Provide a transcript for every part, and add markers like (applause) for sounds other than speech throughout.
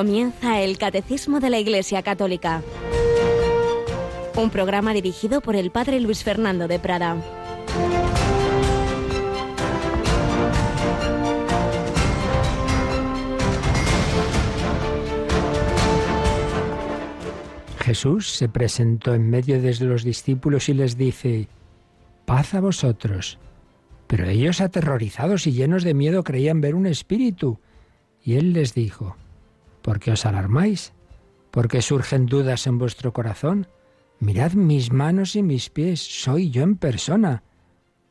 Comienza el Catecismo de la Iglesia Católica. Un programa dirigido por el Padre Luis Fernando de Prada. Jesús se presentó en medio de los discípulos y les dice, paz a vosotros. Pero ellos aterrorizados y llenos de miedo creían ver un espíritu. Y él les dijo, ¿por qué os alarmáis? ¿Por qué surgen dudas en vuestro corazón? Mirad mis manos y mis pies, soy yo en persona.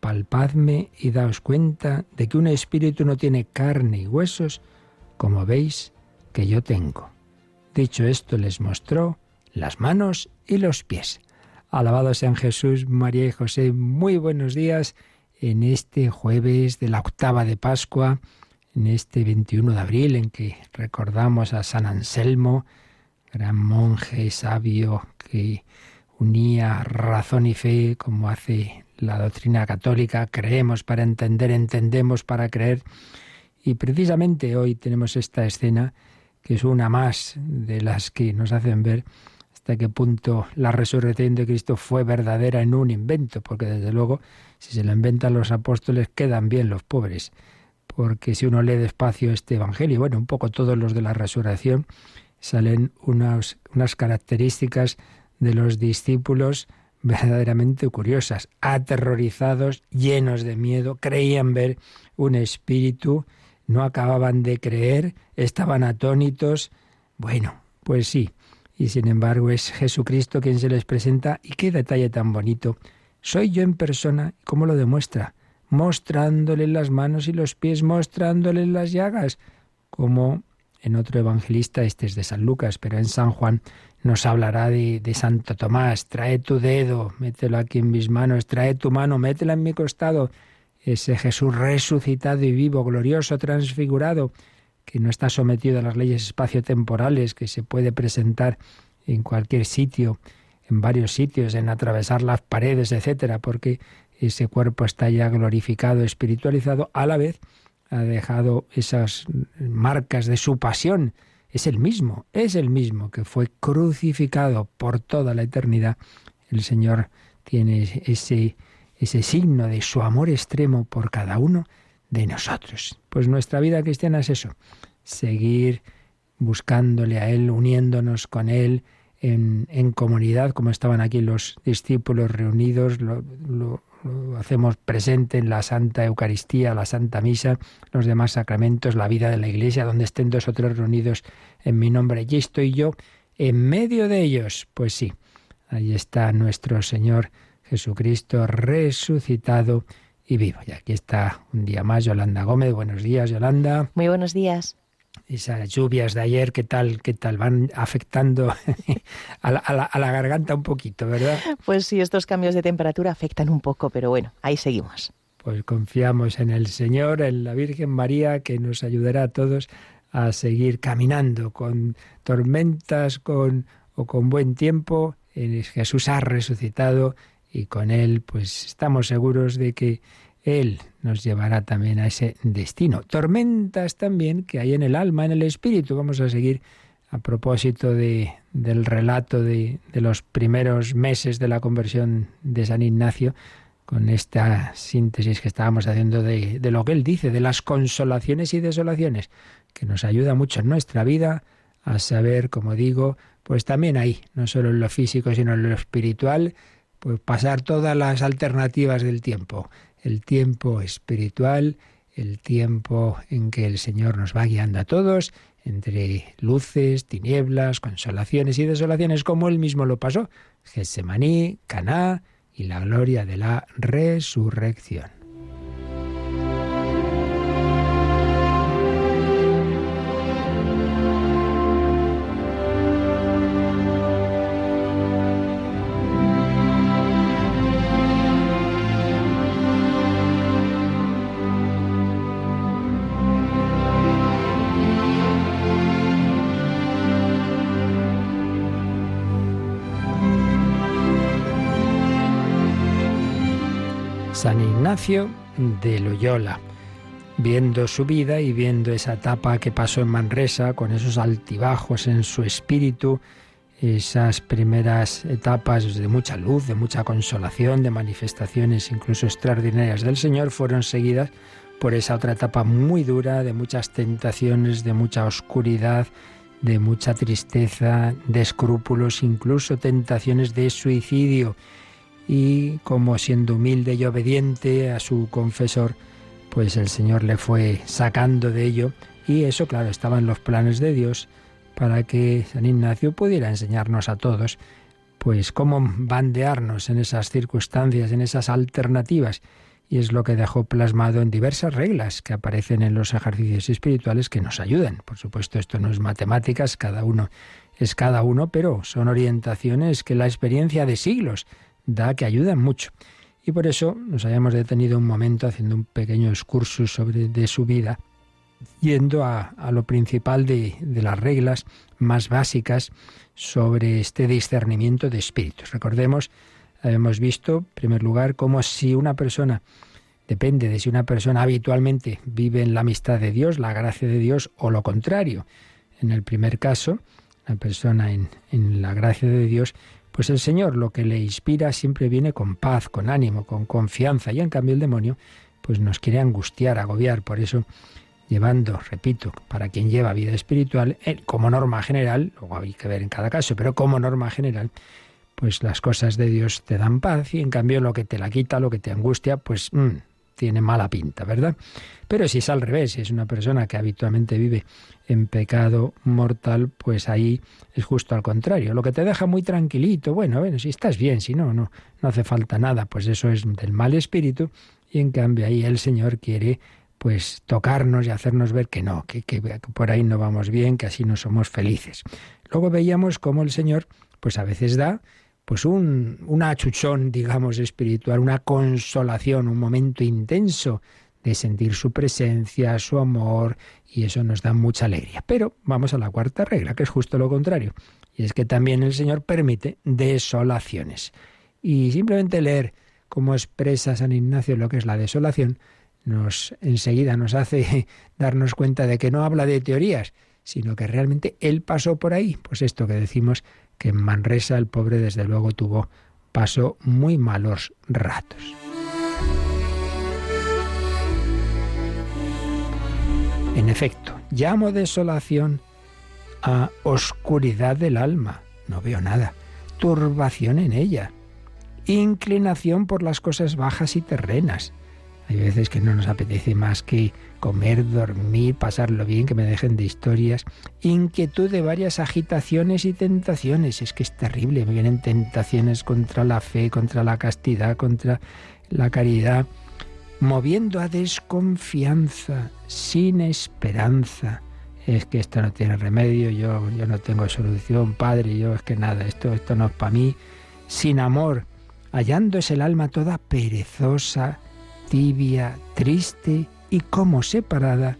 Palpadme y daos cuenta de que un espíritu no tiene carne y huesos, como veis que yo tengo. Dicho esto, les mostró las manos y los pies. Alabado sean Jesús, María y José. Muy buenos días en este jueves de la octava de Pascua, en este 21 de abril en que recordamos a San Anselmo, gran monje sabio que unía razón y fe como hace la doctrina católica. Creemos para entender, entendemos para creer. Y precisamente hoy tenemos esta escena que es una más de las que nos hacen ver hasta qué punto la resurrección de Cristo fue verdadera en un invento, porque desde luego si se la inventan los apóstoles quedan bien los pobres, porque si uno lee despacio este Evangelio, bueno, un poco todos los de la resurrección, salen unas, unas características de los discípulos verdaderamente curiosas, aterrorizados, llenos de miedo, creían ver un espíritu, no acababan de creer, estaban atónitos. Bueno, pues sí, y sin embargo es Jesucristo quien se les presenta y qué detalle tan bonito. Soy yo en persona, ¿cómo lo demuestra? Mostrándole las manos y los pies, mostrándole las llagas, como en otro evangelista, este es de San Lucas, pero en San Juan nos hablará de, de, Santo Tomás, trae tu dedo, mételo aquí en mis manos, trae tu mano, métela en mi costado. Ese Jesús resucitado y vivo, glorioso, transfigurado, que no está sometido a las leyes espaciotemporales, que se puede presentar en cualquier sitio, en varios sitios, en atravesar las paredes, etcétera, porque ese cuerpo está ya glorificado, espiritualizado, a la vez ha dejado esas marcas de su pasión. Es el mismo, es el mismo que fue crucificado por toda la eternidad. El Señor tiene ese, ese signo de su amor extremo por cada uno de nosotros. Pues nuestra vida cristiana es eso, seguir buscándole a Él, uniéndonos con Él en, en comunidad, como estaban aquí los discípulos reunidos, lo, lo, hacemos presente en la Santa Eucaristía, la Santa Misa, los demás sacramentos, la vida de la Iglesia, donde estén dos o tres reunidos en mi nombre. Allí estoy yo en medio de ellos. Pues sí, ahí está nuestro Señor Jesucristo resucitado y vivo. Y aquí está un día más Yolanda Gómez. Buenos días, Yolanda. Muy buenos días. Esas lluvias de ayer, ¿qué tal, qué tal? Van afectando (laughs) a, la, a, la, a la garganta un poquito, ¿verdad? Pues sí, estos cambios de temperatura afectan un poco, pero bueno, ahí seguimos. Pues confiamos en el Señor, en la Virgen María, que nos ayudará a todos a seguir caminando con tormentas con, o con buen tiempo. Jesús ha resucitado y con Él pues estamos seguros de que Él nos llevará también a ese destino. Tormentas también que hay en el alma, en el espíritu. Vamos a seguir a propósito de, del relato de, los primeros meses de la conversión de San Ignacio, con esta síntesis que estábamos haciendo de, de, lo que él dice, de las consolaciones y desolaciones, que nos ayuda mucho en nuestra vida a saber, como digo, pues también ahí, no solo en lo físico, sino en lo espiritual, pues pasar todas las alternativas del tiempo, el tiempo espiritual, el tiempo en que el Señor nos va guiando a todos, entre luces, tinieblas, consolaciones y desolaciones, como él mismo lo pasó, Getsemaní, Caná y la gloria de la resurrección. Ignacio de Loyola. viendo su vida y viendo esa etapa que pasó en Manresa, con esos altibajos en su espíritu, esas primeras etapas de mucha luz, de mucha consolación, de manifestaciones incluso extraordinarias del Señor, fueron seguidas por esa otra etapa muy dura, de muchas tentaciones, de mucha oscuridad, de mucha tristeza, de escrúpulos, incluso tentaciones de suicidio. Y como siendo humilde y obediente a su confesor, pues el Señor le fue sacando de ello y eso, claro, estaba en los planes de Dios para que San Ignacio pudiera enseñarnos a todos pues cómo bandearnos en esas circunstancias, en esas alternativas. Y es lo que dejó plasmado en diversas reglas que aparecen en los ejercicios espirituales que nos ayudan. Por supuesto, esto no es matemáticas, cada uno es cada uno, pero son orientaciones que la experiencia de siglos da que ayudan mucho. Y por eso nos hayamos detenido un momento haciendo un pequeño excursus sobre de su vida, yendo a, lo principal de, de las reglas más básicas sobre este discernimiento de espíritus. Recordemos, hemos visto, en primer lugar, cómo si una persona, depende de si una persona habitualmente vive en la amistad de Dios, la gracia de Dios, o lo contrario. En el primer caso, la persona en, en la gracia de Dios pues el Señor lo que le inspira siempre viene con paz, con ánimo, con confianza. Y en cambio el demonio pues nos quiere angustiar, agobiar. Por eso, llevando, repito, para quien lleva vida espiritual, eh, como norma general, luego hay que ver en cada caso, pero como norma general, pues las cosas de Dios te dan paz y en cambio lo que te la quita, lo que te angustia, pues mm, tiene mala pinta, ¿verdad? Pero si es al revés, si es una persona que habitualmente vive en pecado mortal, pues ahí es justo al contrario. Lo que te deja muy tranquilito, bueno, bueno, si estás bien, si no, no, no hace falta nada, pues eso es del mal espíritu. Y en cambio ahí el Señor quiere pues tocarnos y hacernos ver que no, que, que, por ahí no vamos bien, que así no somos felices. Luego veíamos cómo el Señor, pues a veces da pues un, un achuchón, digamos, espiritual, una consolación, un momento intenso de sentir su presencia, su amor, y eso nos da mucha alegría. Pero vamos a la cuarta regla, que es justo lo contrario, y es que también el Señor permite desolaciones. Y simplemente leer cómo expresa San Ignacio lo que es la desolación, nos enseguida nos hace (laughs) darnos cuenta de que no habla de teorías, sino que realmente él pasó por ahí. Pues esto que decimos que en Manresa el pobre desde luego tuvo pasó muy malos ratos. En efecto, llamo desolación a oscuridad del alma. No veo nada. Turbación en ella. Inclinación por las cosas bajas y terrenas. Hay veces que no nos apetece más que comer, dormir, pasarlo bien, que me dejen de historias. Inquietud de varias agitaciones y tentaciones. Es que es terrible. Me vienen tentaciones contra la fe, contra la castidad, contra la caridad moviendo a desconfianza, sin esperanza. Es que esto no tiene remedio, yo, yo no tengo solución, Padre, yo es que nada, esto, esto no es para mí. Sin amor, hallándose el alma toda perezosa, tibia, triste y como separada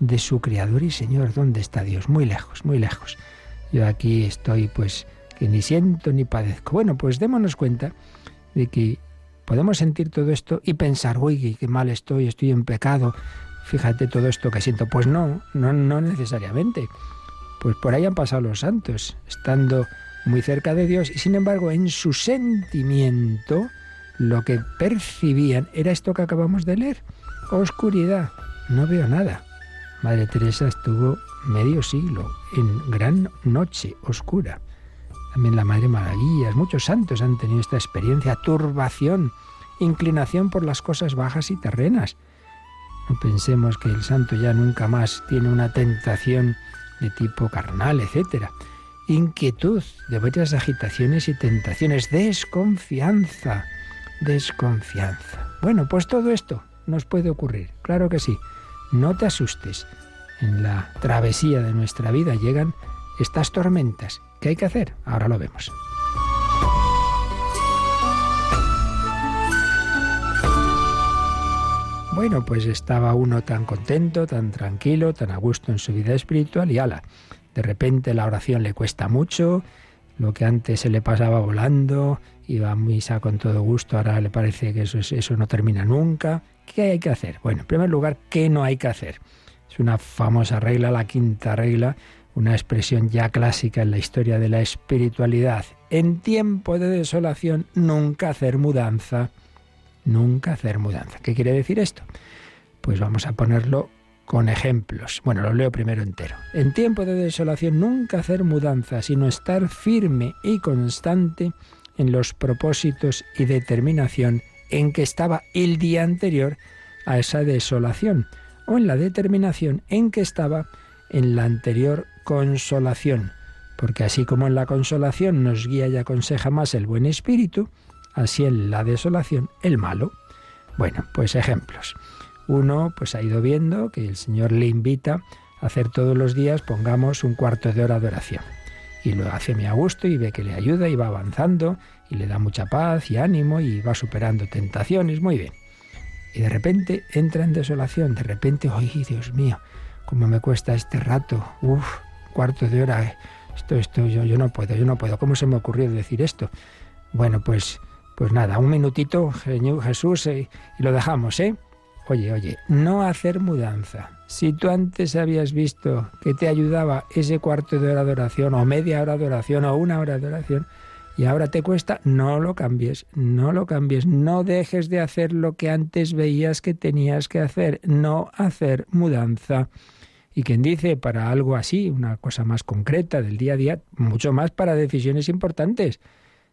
de su Creador y Señor. ¿Dónde está Dios? Muy lejos, muy lejos. Yo aquí estoy pues que ni siento ni padezco. Bueno, pues démonos cuenta de que Podemos sentir todo esto y pensar, uy, qué mal estoy, estoy en pecado, fíjate todo esto que siento. Pues no, no, no necesariamente. Pues por ahí han pasado los santos, estando muy cerca de Dios y sin embargo en su sentimiento lo que percibían era esto que acabamos de leer, oscuridad, no veo nada. Madre Teresa estuvo medio siglo en gran noche oscura. También la Madre Maravillas, muchos santos han tenido esta experiencia, turbación, inclinación por las cosas bajas y terrenas. No pensemos que el santo ya nunca más tiene una tentación de tipo carnal, etc. Inquietud de varias agitaciones y tentaciones, desconfianza, desconfianza. Bueno, pues todo esto nos puede ocurrir, claro que sí. No te asustes. En la travesía de nuestra vida llegan estas tormentas ¿Qué hay que hacer? Ahora lo vemos. Bueno, pues estaba uno tan contento, tan tranquilo, tan a gusto en su vida espiritual y ala, de repente la oración le cuesta mucho, lo que antes se le pasaba volando, iba a misa con todo gusto, ahora le parece que eso, eso no termina nunca. ¿Qué hay que hacer? Bueno, en primer lugar, ¿qué no hay que hacer? Es una famosa regla, la quinta regla, una expresión ya clásica en la historia de la espiritualidad. En tiempo de desolación, nunca hacer mudanza. Nunca hacer mudanza. ¿Qué quiere decir esto? Pues vamos a ponerlo con ejemplos. Bueno, lo leo primero entero. En tiempo de desolación, nunca hacer mudanza, sino estar firme y constante en los propósitos y determinación en que estaba el día anterior a esa desolación, o en la determinación en que estaba en la anterior consolación, porque así como en la consolación nos guía y aconseja más el buen espíritu, así en la desolación el malo. Bueno, pues ejemplos. Uno pues ha ido viendo que el Señor le invita a hacer todos los días, pongamos un cuarto de hora de oración. Y lo hace muy a gusto y ve que le ayuda y va avanzando y le da mucha paz y ánimo y va superando tentaciones, muy bien. Y de repente entra en desolación, de repente, ¡ay, Dios mío! ¿Cómo me cuesta este rato? Uf, cuarto de hora. Esto, esto, yo, yo no puedo, yo no puedo. ¿Cómo se me ocurrió decir esto? Bueno, pues, pues nada, un minutito, Jesús, eh, y lo dejamos, ¿eh? Oye, oye, no hacer mudanza. Si tú antes habías visto que te ayudaba ese cuarto de hora de oración, o media hora de oración, o una hora de oración, y ahora te cuesta, no lo cambies, no lo cambies, no dejes de hacer lo que antes veías que tenías que hacer, no hacer mudanza. Y quien dice para algo así, una cosa más concreta del día a día, mucho más para decisiones importantes.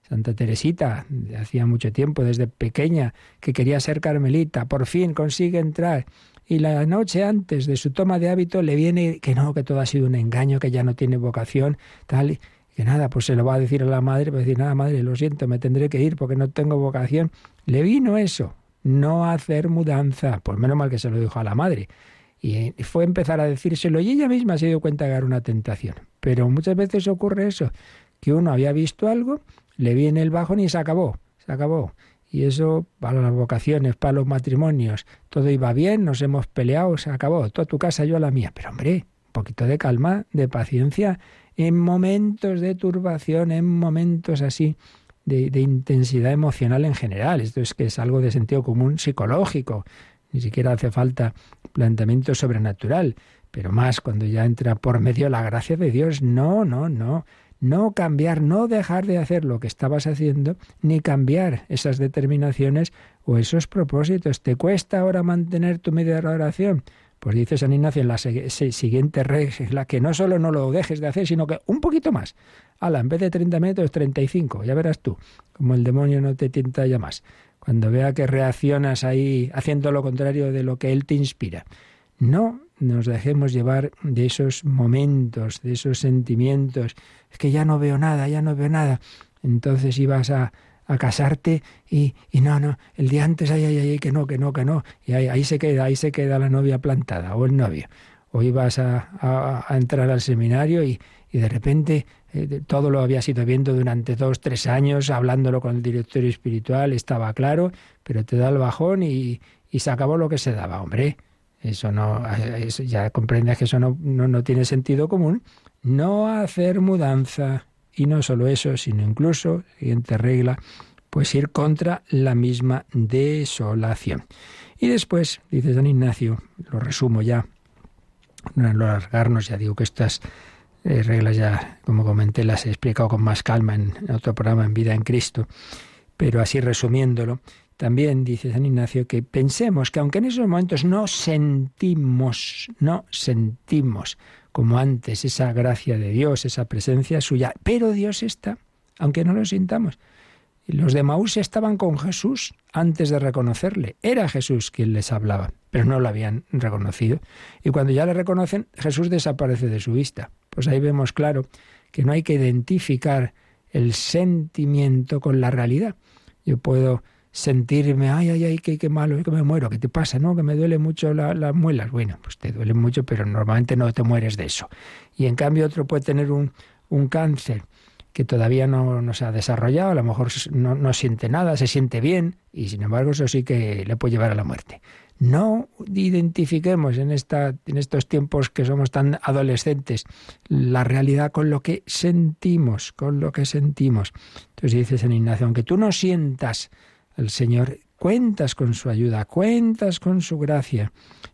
Santa Teresita, hacía mucho tiempo, desde pequeña, que quería ser carmelita, por fin consigue entrar. Y la noche antes de su toma de hábito le viene que no, que todo ha sido un engaño, que ya no tiene vocación, tal. Que nada, pues se lo va a decir a la madre, va a decir, nada, madre, lo siento, me tendré que ir porque no tengo vocación. Le vino eso, no hacer mudanza. Pues menos mal que se lo dijo a la madre. Y fue empezar a decírselo y ella misma se dio cuenta que era una tentación. Pero muchas veces ocurre eso, que uno había visto algo le viene el bajón y se acabó, se acabó. Y eso para las vocaciones, para los matrimonios, todo iba bien, nos hemos peleado, se acabó, toda tu casa, yo la mía. Pero hombre, un poquito de calma, de paciencia, en momentos de turbación, en momentos así de, de, intensidad emocional en general. Esto es que es algo de sentido común psicológico. Ni siquiera hace falta planteamiento sobrenatural, pero más cuando ya entra por medio la gracia de Dios. No, no, no no cambiar, no dejar de hacer lo que estabas haciendo, ni cambiar esas determinaciones o esos propósitos. ¿Te cuesta ahora mantener tu media oración? Pues dice San Ignacio en la siguiente regla que no solo no lo dejes de hacer, sino que un poquito más. Ala, en vez de 30 metros, 35. Ya verás tú, como el demonio no te tienta ya más. Cuando vea que reaccionas ahí haciendo lo contrario de lo que él te inspira. No nos dejemos llevar de esos momentos, de esos sentimientos. Es que ya no veo nada, ya no veo nada. Entonces ibas a, a casarte y, y, no, no, el día antes, ay, ay, ay, que no, que no, que no. Y ahí, se queda, ahí se queda la novia plantada o el novio. O ibas a, a, entrar al seminario y, y de repente eh, todo lo habías ido viendo durante dos, tres años, hablándolo con el directorio espiritual, estaba claro, pero te da el bajón y, y se acabó lo que se daba, hombre. Eso no, ya comprendes que eso no, no, tiene sentido común. No hacer mudanza. Y no solo eso, sino incluso, siguiente regla, pues ir contra la misma desolación. Y después, dice San Ignacio, lo resumo ya, no alargarnos, ya digo que estas eh, reglas ya, como comenté, las he explicado con más calma en otro programa en Vida en Cristo, pero así resumiéndolo, también dice San Ignacio que pensemos que aunque en esos momentos no sentimos, no sentimos como antes esa gracia de Dios, esa presencia suya, pero Dios está, aunque no lo sintamos. Los de Maús estaban con Jesús antes de reconocerle. Era Jesús quien les hablaba, pero no lo habían reconocido. Y cuando ya le reconocen, Jesús desaparece de su vista. Pues ahí vemos claro que no hay que identificar el sentimiento con la realidad. Yo puedo sentirme, ay, ay, ay, qué, qué malo, que me muero, ¿qué te pasa? No, que me duele mucho las muelas. Bueno, pues te duele mucho, pero normalmente no te mueres de eso. Y en cambio otro puede tener un, un cáncer que todavía no, no, se ha desarrollado, a lo mejor no, no siente nada, se siente bien, y sin embargo eso sí que le puede llevar a la muerte. No identifiquemos en, esta, en estos tiempos que somos tan adolescentes la realidad con lo que sentimos, con lo que sentimos. Entonces dice San Ignacio, aunque tú no sientas al Señor, cuentas con su ayuda, cuentas con su gracia.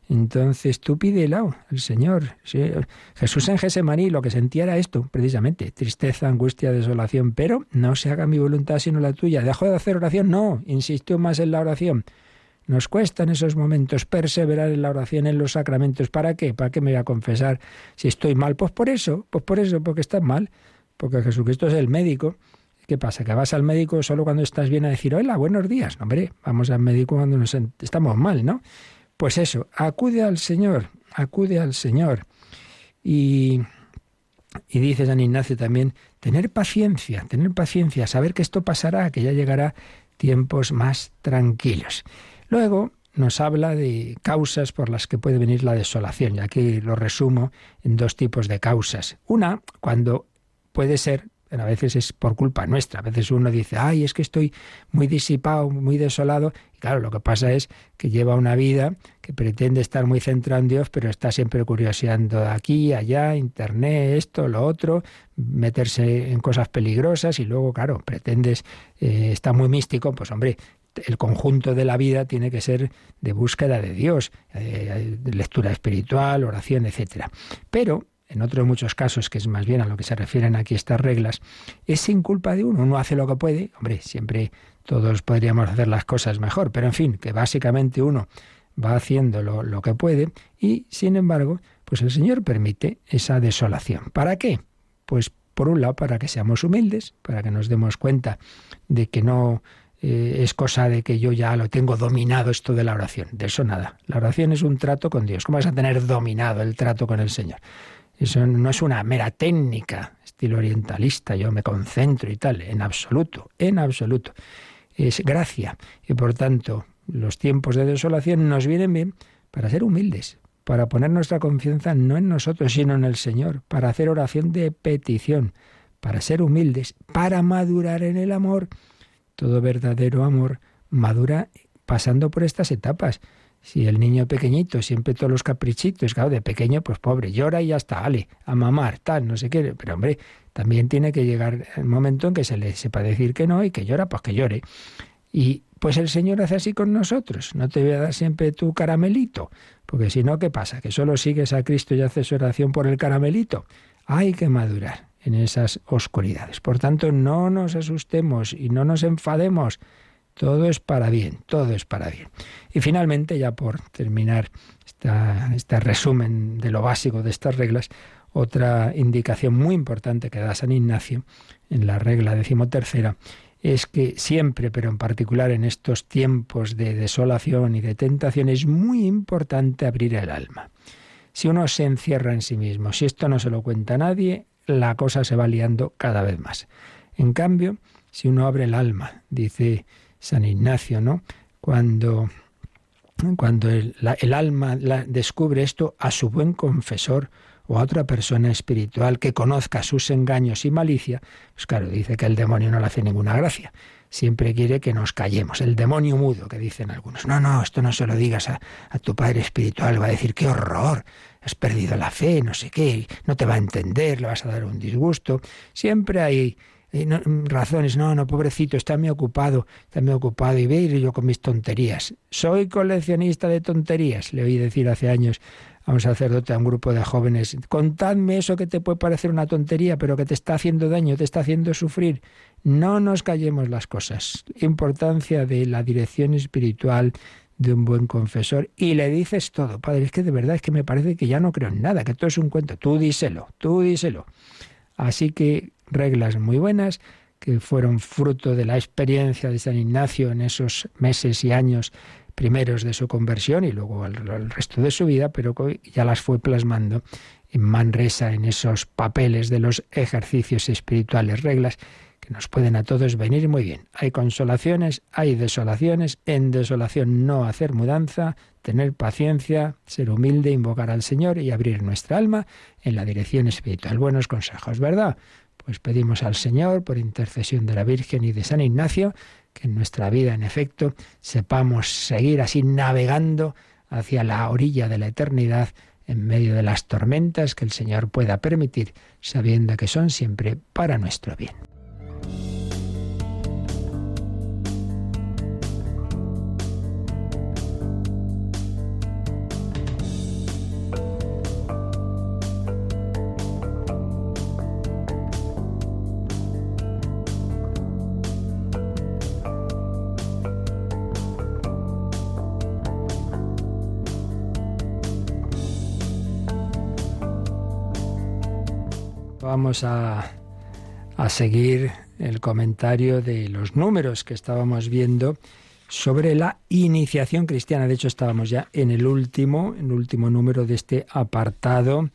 Entonces tú pídelo al Señor. Jesús en Gesemaní lo que sentía era esto, precisamente, tristeza, angustia, desolación, pero no se haga mi voluntad sino la tuya. ¿Dejó de hacer oración? No, insistió más en la oración. Nos cuesta en esos momentos perseverar en la oración, en los sacramentos. ¿Para qué? ¿Para qué me voy a confesar si estoy mal? Pues por eso, pues por eso, porque estás mal. Porque Jesucristo es el médico. ¿Qué pasa? ¿Que vas al médico solo cuando estás bien a decir, hola, buenos días? No, hombre, vamos al médico cuando nos estamos mal, ¿no? Pues eso, acude al Señor, acude al Señor. Y, y dice San Ignacio también, tener paciencia, tener paciencia, saber que esto pasará, que ya llegará tiempos más tranquilos. Luego nos habla de causas por las que puede venir la desolación, y aquí lo resumo en dos tipos de causas. Una, cuando puede ser a veces es por culpa nuestra. A veces uno dice, ay, es que estoy muy disipado, muy desolado. Y claro, lo que pasa es que lleva una vida que pretende estar muy centrado en Dios, pero está siempre curioseando aquí, allá, internet, esto, lo otro, meterse en cosas peligrosas y luego, claro, pretendes, eh, está muy místico, pues hombre, el conjunto de la vida tiene que ser de búsqueda de Dios, eh, lectura espiritual, oración, etcétera. Pero en otros muchos casos, que es más bien a lo que se refieren aquí estas reglas, es sin culpa de uno. Uno hace lo que puede, hombre, siempre todos podríamos hacer las cosas mejor, pero en fin, que básicamente uno va haciendo lo, que puede y, sin embargo, pues el Señor permite esa desolación. ¿Para qué? Pues por un lado, para que seamos humildes, para que nos demos cuenta de que no eh, es cosa de que yo ya lo tengo dominado esto de la oración. De eso nada. La oración es un trato con Dios. ¿Cómo vas a tener dominado el trato con el Señor? Eso no es una mera técnica, estilo orientalista, yo me concentro y tal, en absoluto, en absoluto. Es gracia. Y por tanto, los tiempos de desolación nos vienen bien para ser humildes, para poner nuestra confianza no en nosotros, sino en el Señor, para hacer oración de petición, para ser humildes, para madurar en el amor todo verdadero amor madura pasando por estas etapas. Si el niño pequeñito, siempre todos los caprichitos, claro, de pequeño, pues pobre, llora y ya está, ale, a mamar, tal, no sé qué. Pero hombre, también tiene que llegar el momento en que se le sepa decir que no y que llora, pues que llore. Y pues el Señor hace así con nosotros. No te voy a dar siempre tu caramelito, porque si no, ¿qué pasa? ¿Que solo sigues a Cristo y haces oración por el caramelito? Hay que madurar en esas oscuridades. Por tanto, no nos asustemos y no nos enfademos. Todo es para bien, todo es para bien. Y finalmente, ya por terminar este resumen de lo básico de estas reglas, otra indicación muy importante que da San Ignacio en la regla decimotercera es que siempre, pero en particular en estos tiempos de desolación y de tentación, es muy importante abrir el alma. Si uno se encierra en sí mismo, si esto no se lo cuenta a nadie, la cosa se va liando cada vez más. En cambio, si uno abre el alma, dice San Ignacio, ¿no? Cuando, cuando el, alma descubre esto a su buen confesor o a otra persona espiritual que conozca sus engaños y malicia, pues claro, dice que el demonio no le hace ninguna gracia. Siempre quiere que nos callemos. El demonio mudo, que dicen algunos. No, no, esto no se lo digas a, a tu padre espiritual. Va a decir, qué horror, has perdido la fe, no sé qué, no te va a entender, le vas a dar un disgusto. Siempre hay eh, razones, no, no, pobrecito, está muy ocupado, está muy ocupado y ve yo con mis tonterías. Soy coleccionista de tonterías, le oí decir hace años a un sacerdote, a un grupo de jóvenes, contadme eso que te puede parecer una tontería, pero que te está haciendo daño, te está haciendo sufrir. No nos callemos las cosas. Importancia de la dirección espiritual, de un buen confesor y le dices todo. Padre, es que de verdad es que me parece que ya no creo en nada, que todo es un cuento. Tú díselo, tú díselo. Así que reglas muy buenas que fueron fruto de la experiencia de San Ignacio en esos meses y años primeros de su conversión y luego el, resto de su vida, pero ya las fue plasmando en Manresa en esos papeles de los ejercicios espirituales, reglas nos pueden a todos venir muy bien. Hay consolaciones, hay desolaciones, en desolación no hacer mudanza, tener paciencia, ser humilde, invocar al Señor y abrir nuestra alma en la dirección espiritual. Buenos consejos, ¿verdad? Pues pedimos al Señor, por intercesión de la Virgen y de San Ignacio, que en nuestra vida, en efecto, sepamos seguir así navegando hacia la orilla de la eternidad en medio de las tormentas que el Señor pueda permitir, sabiendo que son siempre para nuestro bien. Vamos a, seguir el comentario de los números que estábamos viendo sobre la iniciación cristiana. De hecho, estábamos ya en el último, el último número de este apartado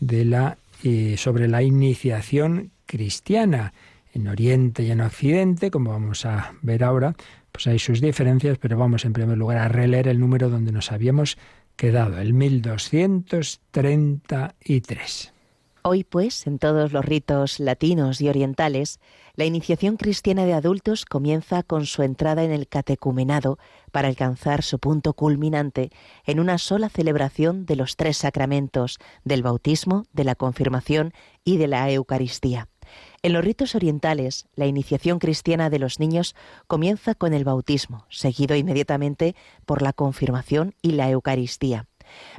de la eh, sobre la iniciación cristiana en Oriente y en Occidente, como vamos a ver ahora, pues hay sus diferencias, pero vamos en primer lugar a releer el número donde nos habíamos quedado, el 1233. Hoy, pues, en todos los ritos latinos y orientales, la iniciación cristiana de adultos comienza con su entrada en el catecumenado para alcanzar su punto culminante en una sola celebración de los tres sacramentos, del bautismo, de la confirmación y de la Eucaristía. En los ritos orientales, la iniciación cristiana de los niños comienza con el bautismo, seguido inmediatamente por la confirmación y la Eucaristía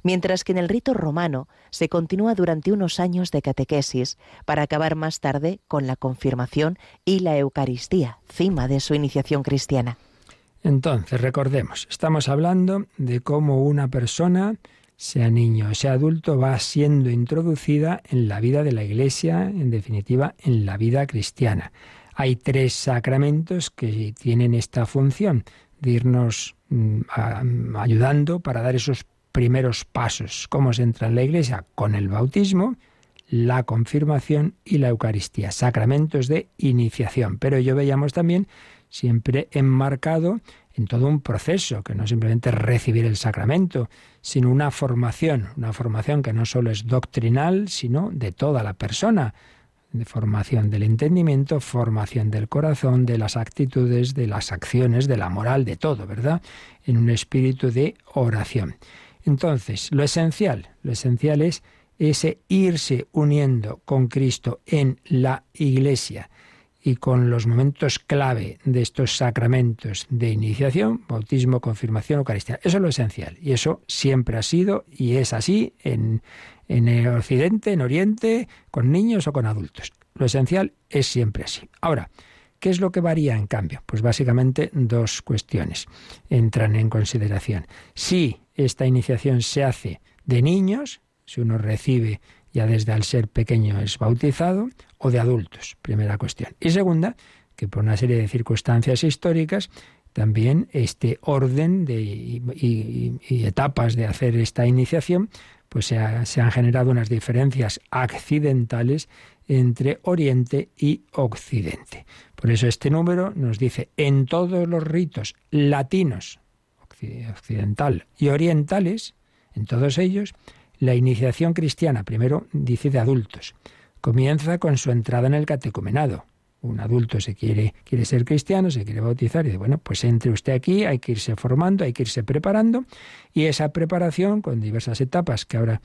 mientras que en el rito romano se continúa durante unos años de catequesis para acabar más tarde con la confirmación y la Eucaristía, cima de su iniciación cristiana. Entonces, recordemos, estamos hablando de cómo una persona, sea niño o sea adulto, va siendo introducida en la vida de la Iglesia, en definitiva, en la vida cristiana. Hay tres sacramentos que tienen esta función de irnos mm, ayudando para dar esos primeros pasos. ¿Cómo se entra en la iglesia? Con el bautismo, la confirmación y la Eucaristía, sacramentos de iniciación. Pero yo veíamos también siempre enmarcado en todo un proceso, que no simplemente recibir el sacramento, sino una formación, una formación que no solo es doctrinal, sino de toda la persona, de formación del entendimiento, formación del corazón, de las actitudes, de las acciones, de la moral, de todo, ¿verdad? En un espíritu de oración. Entonces, lo esencial, lo esencial es ese irse uniendo con Cristo en la Iglesia y con los momentos clave de estos sacramentos de iniciación, bautismo, confirmación, Eucaristía. Eso es lo esencial. Y eso siempre ha sido y es así en, en el Occidente, en Oriente, con niños o con adultos. Lo esencial es siempre así. Ahora, ¿Qué es lo que varía en cambio? Pues básicamente dos cuestiones entran en consideración. Si esta iniciación se hace de niños, si uno recibe ya desde al ser pequeño es bautizado, o de adultos, primera cuestión. Y segunda, que por una serie de circunstancias históricas, también este orden de, y, etapas de hacer esta iniciación, pues se, han generado unas diferencias accidentales entre Oriente y Occidente. Por eso este número nos dice, en todos los ritos latinos, occidental y orientales, en todos ellos, la iniciación cristiana, primero dice de adultos, comienza con su entrada en el catecumenado. Un adulto se quiere, quiere ser cristiano, se quiere bautizar y dice, bueno, pues entre usted aquí, hay que irse formando, hay que irse preparando y esa preparación con diversas etapas que ahora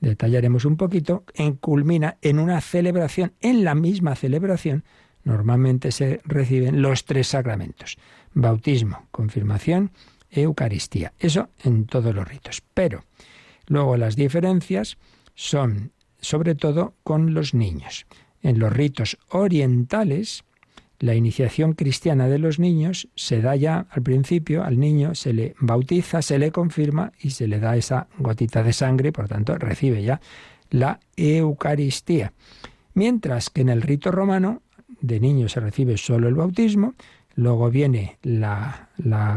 detallaremos un poquito, en, culmina en una celebración, en la misma celebración, normalmente se reciben los tres sacramentos, bautismo, confirmación, Eucaristía. Eso en todos los ritos. Pero luego las diferencias son sobre todo con los niños. En los ritos orientales, la iniciación cristiana de los niños se da ya al principio, al niño se le bautiza, se le confirma y se le da esa gotita de sangre, por tanto recibe ya la Eucaristía. Mientras que en el rito romano de niño se recibe solo el bautismo, luego viene la,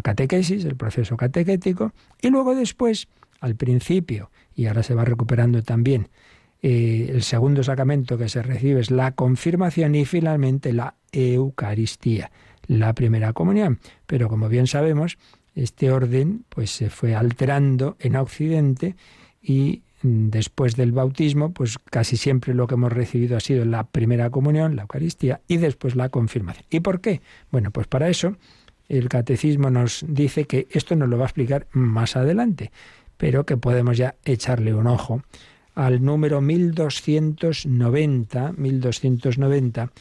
catequesis, el proceso catequético, y luego después, al principio, y ahora se va recuperando también eh, el segundo sacramento que se recibe es la confirmación y finalmente la Eucaristía, la primera comunión. Pero como bien sabemos, este orden pues se fue alterando en Occidente y mm, después del bautismo, pues casi siempre lo que hemos recibido ha sido la primera comunión, la Eucaristía, y después la confirmación. ¿Y por qué? Bueno, pues para eso el catecismo nos dice que esto nos lo va a explicar más adelante, pero que podemos ya echarle un ojo al número 1290, 1290,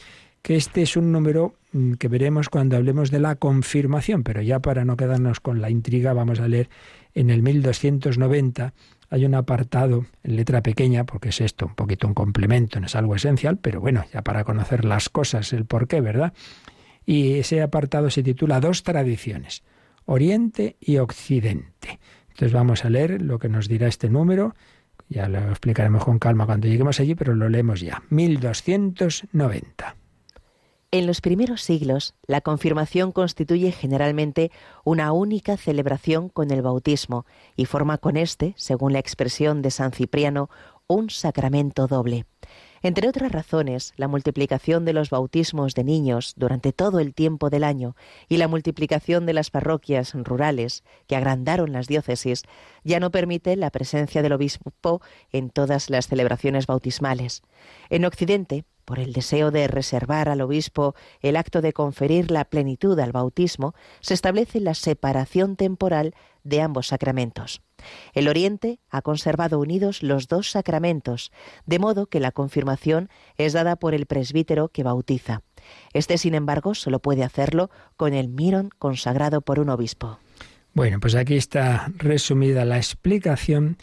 que este es un número mm, que veremos cuando hablemos de la confirmación, pero ya para no quedarnos con la intriga vamos a leer en el 1290 hay un apartado en letra pequeña, porque es esto, un poquito un complemento, no es algo esencial, pero bueno, ya para conocer las cosas, el por qué, ¿verdad? Y ese apartado se titula Dos tradiciones, Oriente y Occidente. Entonces vamos a leer lo que nos dirá este número, ya lo explicaremos con calma cuando lleguemos allí, pero lo leemos ya. 1290. En los primeros siglos, la confirmación constituye generalmente una única celebración con el bautismo y forma con éste, según la expresión de San Cipriano, un sacramento doble. Entre otras razones, la multiplicación de los bautismos de niños durante todo el tiempo del año y la multiplicación de las parroquias rurales que agrandaron las diócesis ya no permite la presencia del obispo en todas las celebraciones bautismales. En Occidente, por el deseo de reservar al obispo el acto de conferir la plenitud al bautismo, se establece la separación temporal de ambos sacramentos. El Oriente ha conservado unidos los dos sacramentos, de modo que la confirmación es dada por el presbítero que bautiza. Este, sin embargo, solo puede hacerlo con el mirón consagrado por un obispo. Bueno, pues aquí está resumida la explicación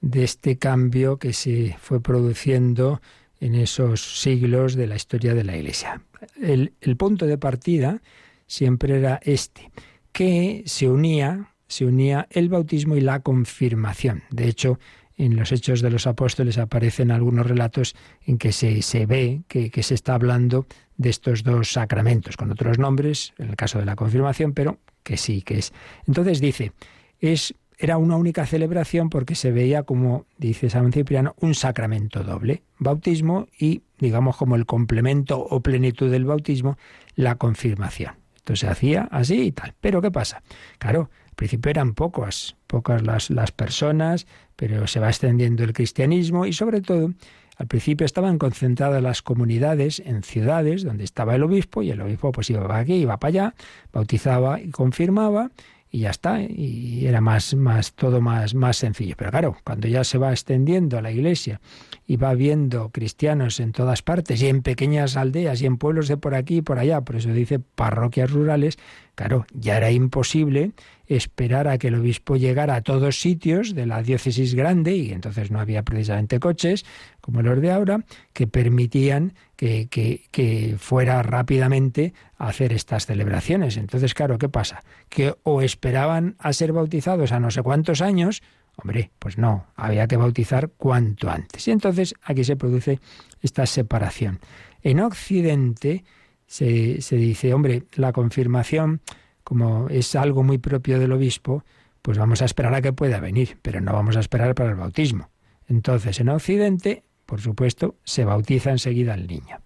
de este cambio que se fue produciendo en esos siglos de la historia de la Iglesia. El, punto de partida siempre era este, que se unía, se unía el bautismo y la confirmación. De hecho, en los Hechos de los Apóstoles aparecen algunos relatos en que se, se ve que, que, se está hablando de estos dos sacramentos, con otros nombres, en el caso de la confirmación, pero que sí, que es. Entonces dice, es era una única celebración porque se veía como, dice San Cipriano, un sacramento doble, bautismo y, digamos, como el complemento o plenitud del bautismo, la confirmación. Esto se hacía así y tal. Pero ¿qué pasa? Claro, al principio eran pocas, pocas las, las personas, pero se va extendiendo el cristianismo y sobre todo al principio estaban concentradas las comunidades en ciudades donde estaba el obispo y el obispo pues iba para aquí, iba para allá, bautizaba y confirmaba y ya está, y era más, más, todo más, más sencillo. Pero claro, cuando ya se va extendiendo a la iglesia y va viendo cristianos en todas partes y en pequeñas aldeas y en pueblos de por aquí y por allá, por eso dice parroquias rurales, claro, ya era imposible esperar a que el obispo llegara a todos sitios de la diócesis grande, y entonces no había precisamente coches como los de ahora, que permitían que, que, fuera rápidamente a hacer estas celebraciones. Entonces, claro, ¿qué pasa? Que o esperaban a ser bautizados a no sé cuántos años, Hombre, pues no, había que bautizar cuanto antes. Y entonces aquí se produce esta separación. En Occidente se, se dice, hombre, la confirmación como es algo muy propio del obispo, pues vamos a esperar a que pueda venir, pero no vamos a esperar para el bautismo. Entonces, en Occidente, por supuesto, se bautiza enseguida el niño.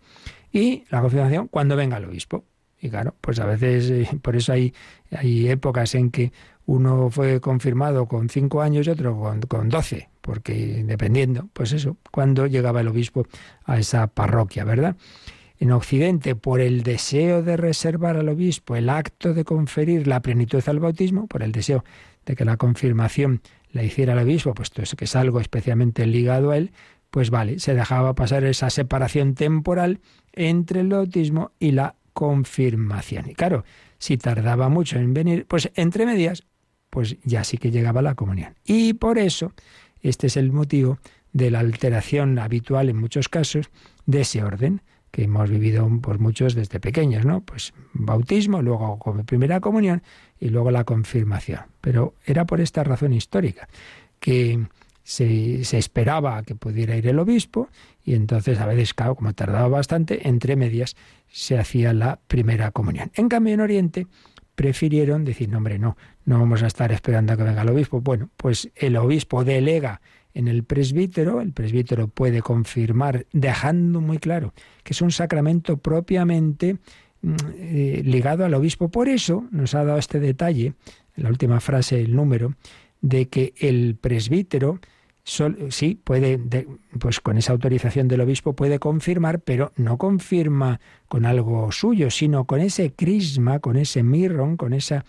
Y la confirmación cuando venga el obispo. Y claro, pues a veces, eh, por eso hay, hay épocas en que uno fue confirmado con cinco años y otro con, con doce, porque dependiendo, pues eso, cuando llegaba el obispo a esa parroquia, ¿verdad? En Occidente, por el deseo de reservar al obispo el acto de conferir la plenitud al bautismo, por el deseo de que la confirmación la hiciera el obispo, puesto que es algo especialmente ligado a él, pues vale, se dejaba pasar esa separación temporal entre el bautismo y la confirmación. Y claro, si tardaba mucho en venir, pues entre medias, pues ya sí que llegaba la comunión. Y por eso, este es el motivo de la alteración habitual en muchos casos de ese orden que hemos vivido por muchos desde pequeños, ¿no? Pues bautismo, luego primera comunión y luego la confirmación. Pero era por esta razón histórica, que se, se, esperaba que pudiera ir el obispo y entonces a veces, como tardaba bastante, entre medias se hacía la primera comunión. En cambio, en Oriente prefirieron decir, no, hombre, no, no vamos a estar esperando a que venga el obispo. Bueno, pues el obispo delega en el presbítero, el presbítero puede confirmar, dejando muy claro que es un sacramento propiamente mm, eh, ligado al obispo. Por eso nos ha dado este detalle, en la última frase, el número, de que el presbítero sí puede, pues con esa autorización del obispo puede confirmar, pero no confirma con algo suyo, sino con ese crisma, con ese mirron, con esa,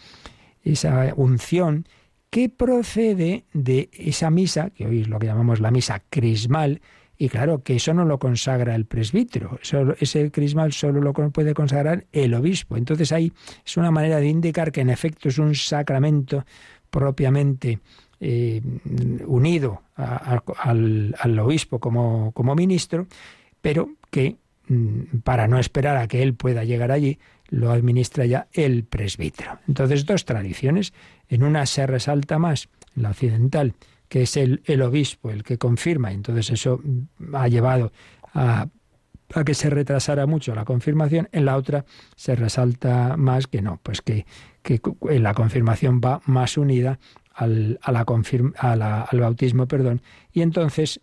esa unción que procede de esa misa, que hoy es lo que llamamos la misa crismal, y claro, que eso no lo consagra el presbítero, ese crismal solo lo puede consagrar el obispo. Entonces ahí es una manera de indicar que en efecto es un sacramento propiamente eh, unido al, al, obispo como, como ministro, pero que mm, para no esperar a que él pueda llegar allí, lo administra ya el presbítero. Entonces, dos tradiciones. En una se resalta más, la occidental, que es el, el obispo el que confirma. Entonces, eso ha llevado a, a, que se retrasara mucho la confirmación. En la otra se resalta más que no, pues que, que la confirmación va más unida al, a la a la, al bautismo, perdón, y entonces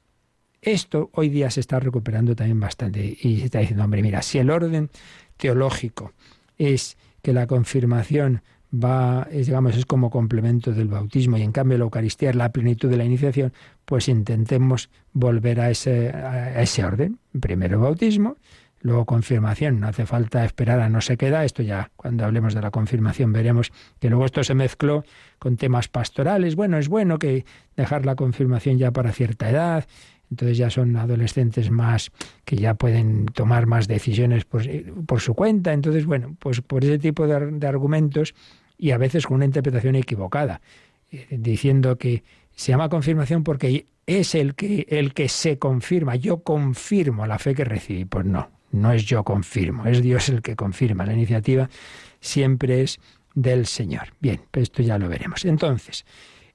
esto hoy día se está recuperando también bastante y se está diciendo, hombre, mira, si el orden teológico es que la confirmación va, es, digamos, es como complemento del bautismo y en cambio la Eucaristía es la plenitud de la iniciación, pues intentemos volver a ese, a ese orden. Primero bautismo, luego confirmación. No hace falta esperar a no se queda. Esto ya cuando hablemos de la confirmación veremos que luego esto se mezcló con temas pastorales. Bueno, es bueno que dejar la confirmación ya para cierta edad entonces ya son adolescentes más que ya pueden tomar más decisiones por, por su cuenta. Entonces, bueno, pues por ese tipo de, de argumentos y a veces con una interpretación equivocada, eh, diciendo que se llama confirmación porque es el que, el que se confirma, yo confirmo la fe que recibí. Pues no, no es yo confirmo, es Dios el que confirma. La iniciativa siempre es del Señor. Bien, pues esto ya lo veremos. Entonces,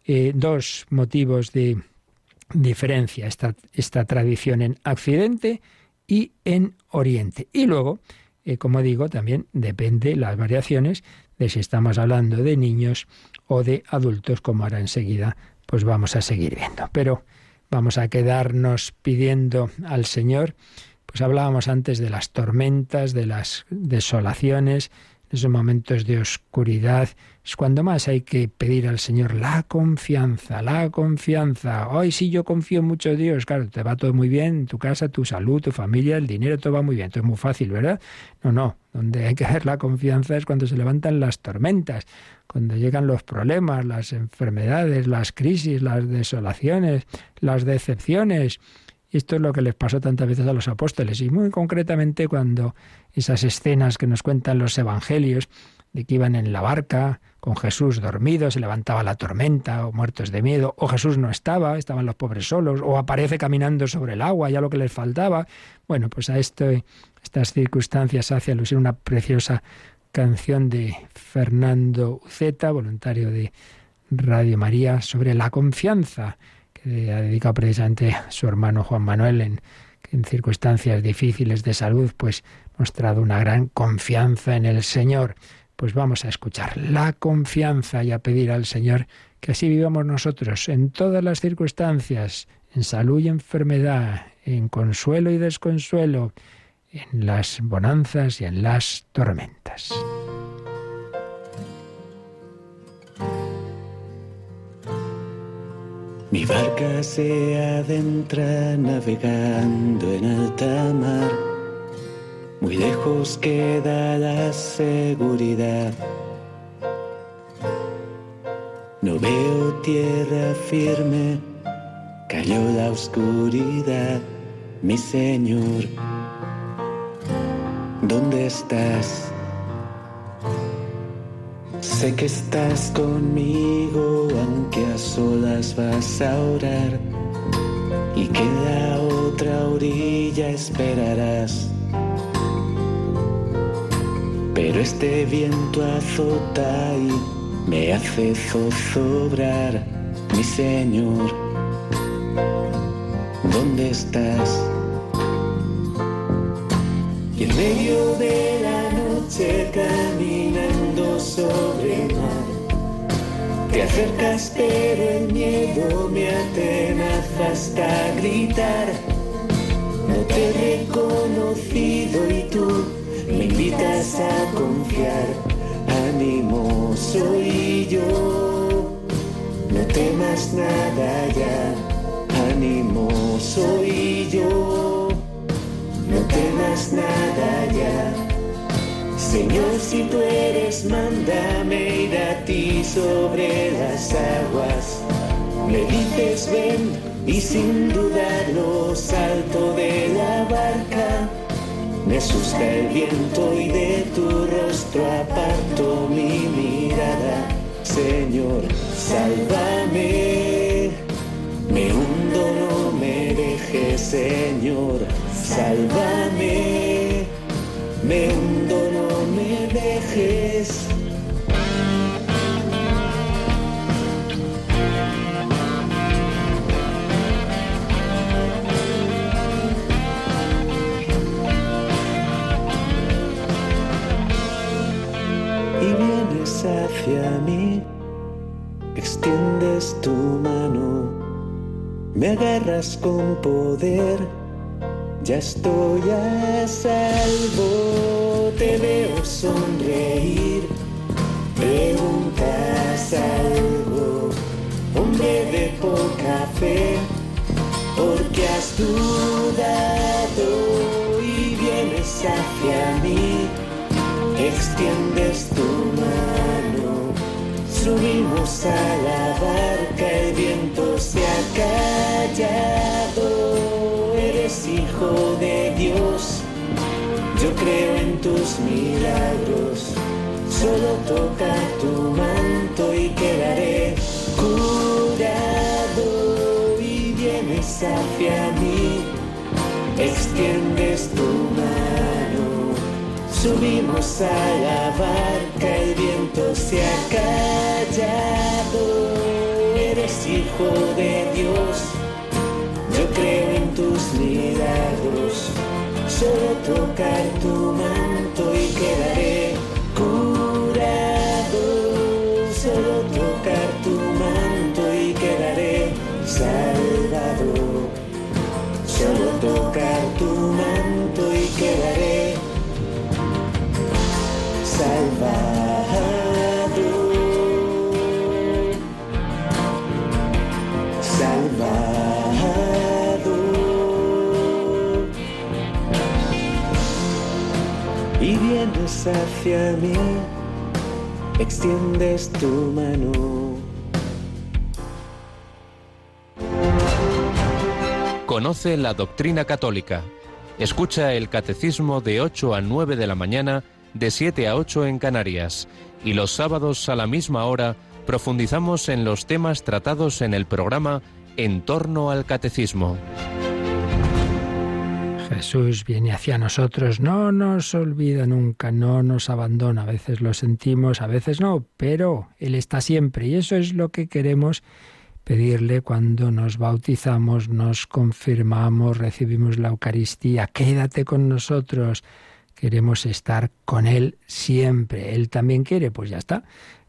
eh, dos motivos de, diferencia esta, esta tradición en Occidente y en Oriente. Y luego, eh, como digo, también depende las variaciones de si estamos hablando de niños o de adultos, como ahora enseguida pues vamos a seguir viendo. Pero vamos a quedarnos pidiendo al Señor, pues hablábamos antes de las tormentas, de las desolaciones, esos momentos de oscuridad, es cuando más hay que pedir al Señor la confianza, la confianza. Hoy sí yo confío mucho en Dios, claro, te va todo muy bien, tu casa, tu salud, tu familia, el dinero, todo va muy bien, todo es muy fácil, ¿verdad? No, no, donde hay que ver la confianza es cuando se levantan las tormentas, cuando llegan los problemas, las enfermedades, las crisis, las desolaciones, las decepciones. Y esto es lo que les pasó tantas veces a los apóstoles, y muy concretamente cuando esas escenas que nos cuentan los evangelios, de que iban en la barca con Jesús dormido, se levantaba la tormenta, o muertos de miedo, o Jesús no estaba, estaban los pobres solos, o aparece caminando sobre el agua, ya lo que les faltaba. Bueno, pues a esto, estas circunstancias hace alusión una preciosa canción de Fernando Uceta, voluntario de Radio María, sobre la confianza ha dedicado precisamente a su hermano Juan Manuel en circunstancias difíciles de salud, pues mostrado una gran confianza en el Señor. Pues vamos a escuchar la confianza y a pedir al Señor que así vivamos nosotros en todas las circunstancias, en salud y enfermedad, en consuelo y desconsuelo, en las bonanzas y en las tormentas. Mi barca se adentra navegando en alta mar. Muy lejos queda la seguridad. No veo tierra firme, cayó la oscuridad, mi Señor. ¿Dónde estás? Sé que estás conmigo, aunque a solas vas a orar, y que en la otra orilla esperarás. Pero este viento azota y me hace zozobrar, mi Señor. ¿Dónde estás? Y en medio de noche caminando sobre el mar, te acercas pero el miedo me atenaza hasta gritar. No te he reconocido y tú me invitas a confiar. Ánimo soy yo, no temas nada ya. Ánimo soy yo, no temas nada ya. Señor, si tú eres, mándame ir a ti sobre las aguas. Me dices ven y sin dudarlo salto de la barca. Me asusta el viento y de tu rostro aparto mi mirada. Señor, sálvame. Me hundo, no me dejes, Señor, sálvame. Me hundo, y vienes hacia mí, extiendes tu mano, me agarras con poder, ya estoy a salvo, te veo sonreír, preguntas algo, hombre de poca fe, porque has dudado y vienes hacia mí extiendes tu mano. Subimos a la barca, el viento se ha callado. Eres hijo creo en tus milagros. Solo toca tu manto y quedaré curado. Y vienes hacia mí, extiendes tu mano. Subimos a la barca, el viento se ha callado. Eres hijo de Dios, yo creo en tus milagros. Solo tocar tu manto y quedaré curado. Solo tocar tu manto y quedaré salvado. Solo tocar tu manto y quedaré salvado, hacia mí, extiendes tu mano. Conoce la doctrina católica. Escucha el catecismo de 8 a 9 de la mañana de 7 a 8 en Canarias y los sábados a la misma hora profundizamos en los temas tratados en el programa En torno al Catecismo. Jesús viene hacia nosotros, no nos olvida nunca, no nos abandona. A veces lo sentimos, a veces no, pero Él está siempre y eso es lo que queremos pedirle cuando nos bautizamos, nos confirmamos, recibimos la Eucaristía. Quédate con nosotros queremos estar con Él siempre. Él también quiere, pues ya está.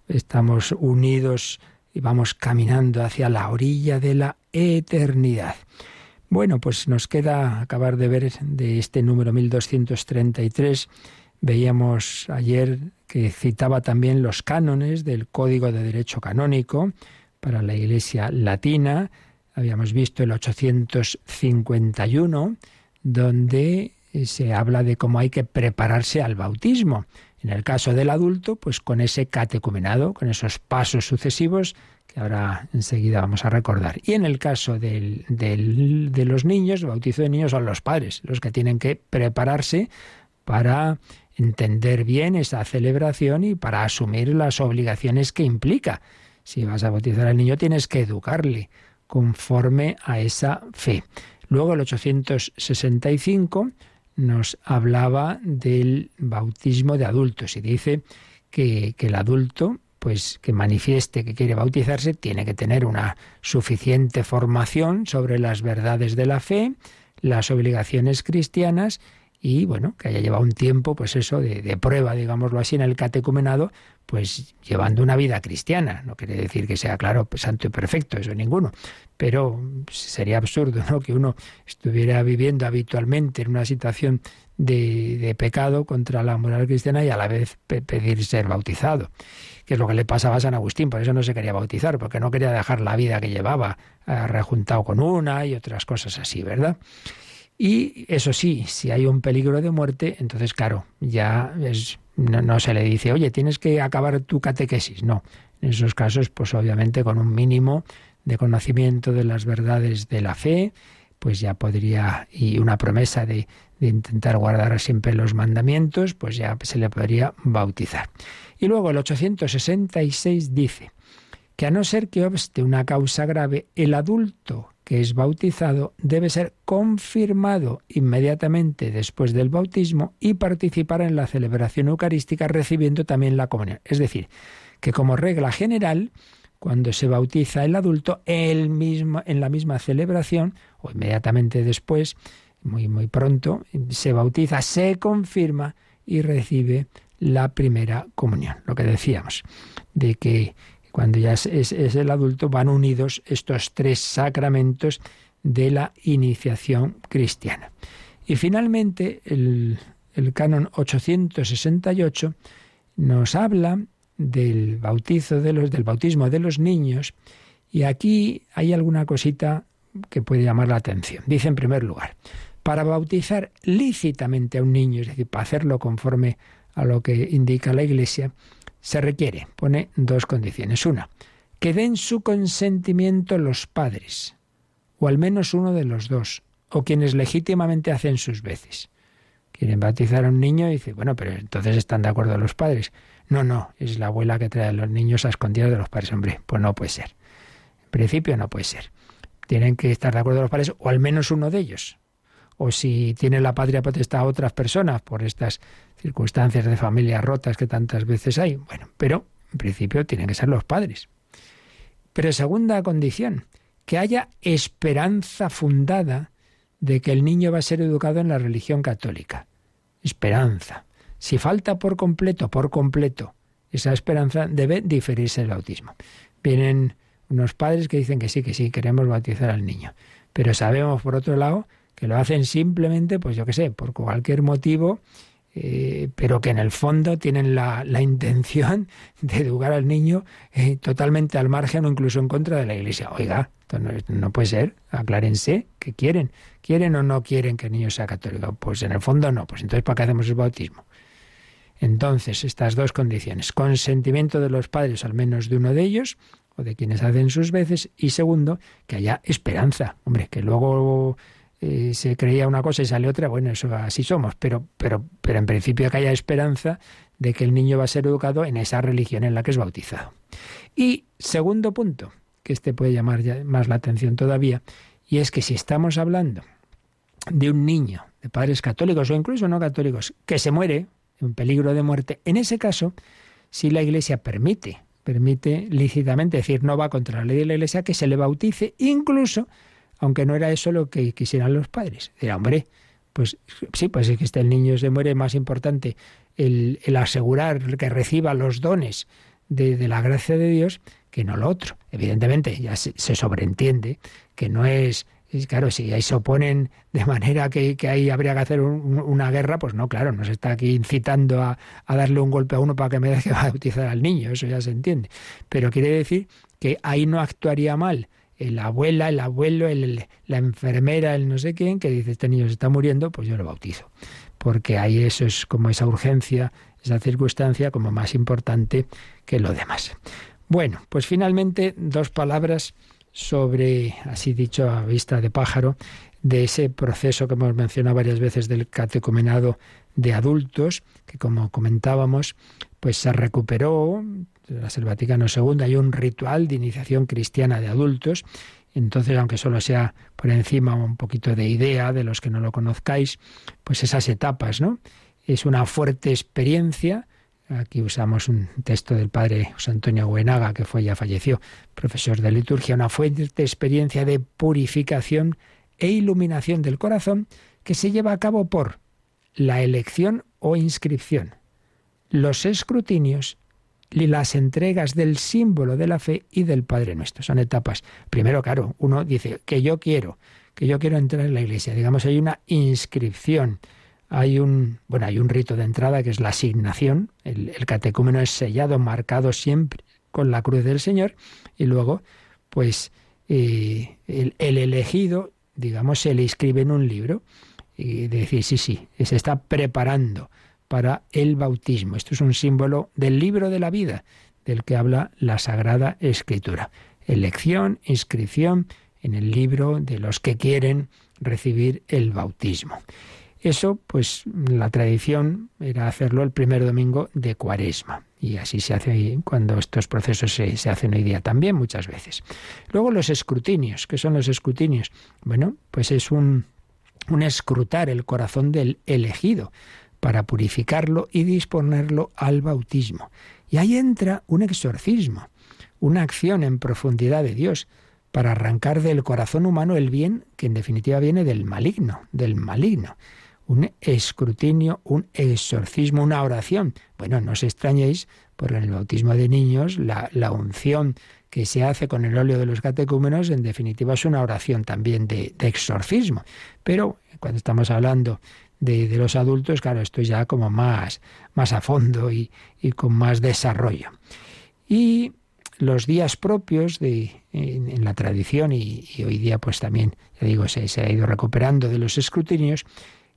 Estamos unidos y vamos caminando hacia la orilla de la eternidad. Bueno, pues nos queda acabar de ver de este número 1233. Veíamos ayer que citaba también los cánones del Código de Derecho Canónico para la Iglesia Latina. Habíamos visto el 851, donde se habla de cómo hay que prepararse al bautismo. En el caso del adulto, pues con ese catecumenado, con esos pasos sucesivos que ahora enseguida vamos a recordar. Y en el caso del, de los niños, el bautizo de niños son los padres, los que tienen que prepararse para entender bien esa celebración y para asumir las obligaciones que implica. Si vas a bautizar al niño, tienes que educarle conforme a esa fe. Luego el 865 nos hablaba del bautismo de adultos y dice que, que, el adulto pues que manifieste que quiere bautizarse tiene que tener una suficiente formación sobre las verdades de la fe, las obligaciones cristianas y bueno, que haya llevado un tiempo, pues eso, de, de, prueba, digámoslo así, en el catecumenado, pues llevando una vida cristiana. No quiere decir que sea, claro, santo y perfecto, eso ninguno. Pero sería absurdo, ¿no? Que uno estuviera viviendo habitualmente en una situación de, de pecado contra la moral cristiana y a la vez pe pedir ser bautizado. Que es lo que le pasaba a San Agustín, por eso no se quería bautizar, porque no quería dejar la vida que llevaba, eh, rejuntado con una y otras cosas así, ¿verdad? Y eso sí, si hay un peligro de muerte, entonces claro, ya es, no, se le dice, oye, tienes que acabar tu catequesis. No, en esos casos, pues obviamente con un mínimo de conocimiento de las verdades de la fe, pues ya podría, y una promesa de intentar guardar siempre los mandamientos, pues ya se le podría bautizar. Y luego el 866 dice que a no ser que obste una causa grave, el adulto que es bautizado debe ser confirmado inmediatamente después del bautismo y participar en la celebración eucarística recibiendo también la comunión. Es decir, que como regla general, cuando se bautiza el adulto, él mismo, en la misma celebración, o inmediatamente después, muy, muy pronto, se bautiza, se confirma y recibe la primera comunión. Lo que decíamos, de que cuando ya es, el adulto van unidos estos tres sacramentos de la iniciación cristiana. Y finalmente el, el canon 868 nos habla del bautizo de los, del bautismo de los niños, y aquí hay alguna cosita que puede llamar la atención. Dice en primer lugar, para bautizar lícitamente a un niño, es decir, para hacerlo conforme a lo que indica la Iglesia, se requiere, pone dos condiciones. Una, que den su consentimiento los padres, o al menos uno de los dos, o quienes legítimamente hacen sus veces. Quieren bautizar a un niño y dice, bueno, pero entonces están de acuerdo los padres. No, no, es la abuela que trae a los niños a escondidas de los padres. Hombre, pues no puede ser. En principio no puede ser. Tienen que estar de acuerdo los padres, o al menos uno de ellos. O si tiene la patria potestad a otras personas por estas circunstancias de familias rotas que tantas veces hay. Bueno, pero en principio tienen que ser los padres. Pero segunda condición, que haya esperanza fundada de que el niño va a ser educado en la religión católica. Esperanza. Si falta por completo, por completo, esa esperanza debe diferirse el bautismo. Vienen unos padres que dicen que sí, que sí, queremos bautizar al niño. Pero sabemos, por otro lado, que lo hacen simplemente, pues yo qué sé, por cualquier motivo, eh, pero que en el fondo tienen la, intención (laughs) de educar al niño eh, totalmente al margen o incluso en contra de la Iglesia. Oiga, no, no, puede ser, aclárense, ¿qué quieren? ¿Quieren o no quieren que el niño sea católico? Pues en el fondo no, pues entonces ¿para qué hacemos el bautismo? Entonces, estas dos condiciones, consentimiento de los padres, al menos de uno de ellos, o de quienes hacen sus veces, y segundo, que haya esperanza. Hombre, que luego eh, se creía una cosa y sale otra, bueno, eso así somos, pero, pero, pero en principio que haya esperanza de que el niño va a ser educado en esa religión en la que es bautizado. Y segundo punto, que este puede llamar más la atención todavía, y es que si estamos hablando de un niño de padres católicos o incluso no católicos que se muere, en peligro de muerte, en ese caso, si la Iglesia permite, permite lícitamente, es decir, no va contra la ley de la Iglesia, que se le bautice, incluso, aunque no era eso lo que quisieran los padres. Era, hombre, pues sí, pues es que este niño se muere, más importante el, asegurar que reciba los dones de, la gracia de Dios que no lo otro. Evidentemente, ya se sobreentiende que no es claro, si ahí se oponen de manera que, ahí habría que hacer una guerra, pues no, claro, nos está aquí incitando a, darle un golpe a uno para que me deje (laughs) bautizar al niño, eso ya se entiende. Pero quiere decir que ahí no actuaría mal la abuela, el abuelo, el, la enfermera, el no sé quién, que dice, este niño se está muriendo, pues yo lo bautizo. Porque ahí eso es como esa urgencia, esa circunstancia como más importante que lo demás. Bueno, pues finalmente dos palabras sobre, así dicho a vista de pájaro, de ese proceso que hemos mencionado varias veces del catecumenado de adultos, que como comentábamos, pues se recuperó, tras el Vaticano II hay un ritual de iniciación cristiana de adultos, entonces, aunque solo sea por encima un poquito de idea de los que no lo conozcáis, pues esas etapas, ¿no? Es una fuerte experiencia Aquí usamos un texto del padre José Antonio Buenaga, que fue ya falleció, profesor de liturgia, una fuerte experiencia de purificación e iluminación del corazón que se lleva a cabo por la elección o inscripción, los escrutinios y las entregas del símbolo de la fe y del Padre Nuestro. Son etapas. Primero, claro, uno dice que yo quiero, que yo quiero entrar en la iglesia. Digamos, hay una inscripción hay un, bueno, hay un rito de entrada que es la asignación. El, catecúmeno es sellado, marcado siempre con la cruz del Señor. Y luego, pues, eh, el, elegido, digamos, se le inscribe en un libro. y decir, sí, sí, se está preparando para el bautismo. Esto es un símbolo del libro de la vida del que habla la Sagrada Escritura. Elección, inscripción en el libro de los que quieren recibir el bautismo. Eso, pues la tradición era hacerlo el primer domingo de Cuaresma. Y así se hace cuando estos procesos se, se, hacen hoy día también muchas veces. Luego los escrutinios. ¿Qué son los escrutinios? Bueno, pues es un, un escrutar el corazón del elegido para purificarlo y disponerlo al bautismo. Y ahí entra un exorcismo, una acción en profundidad de Dios para arrancar del corazón humano el bien que en definitiva viene del maligno, del maligno. Un escrutinio, un exorcismo, una oración. Bueno, no os extrañéis, porque en el bautismo de niños la, la unción que se hace con el óleo de los catecúmenos, en definitiva es una oración también de, de exorcismo. Pero cuando estamos hablando de, los adultos, claro, esto ya como más, más a fondo y, con más desarrollo. Y los días propios de, en, la tradición y, hoy día pues también, ya digo, se, se, ha ido recuperando de los escrutinios,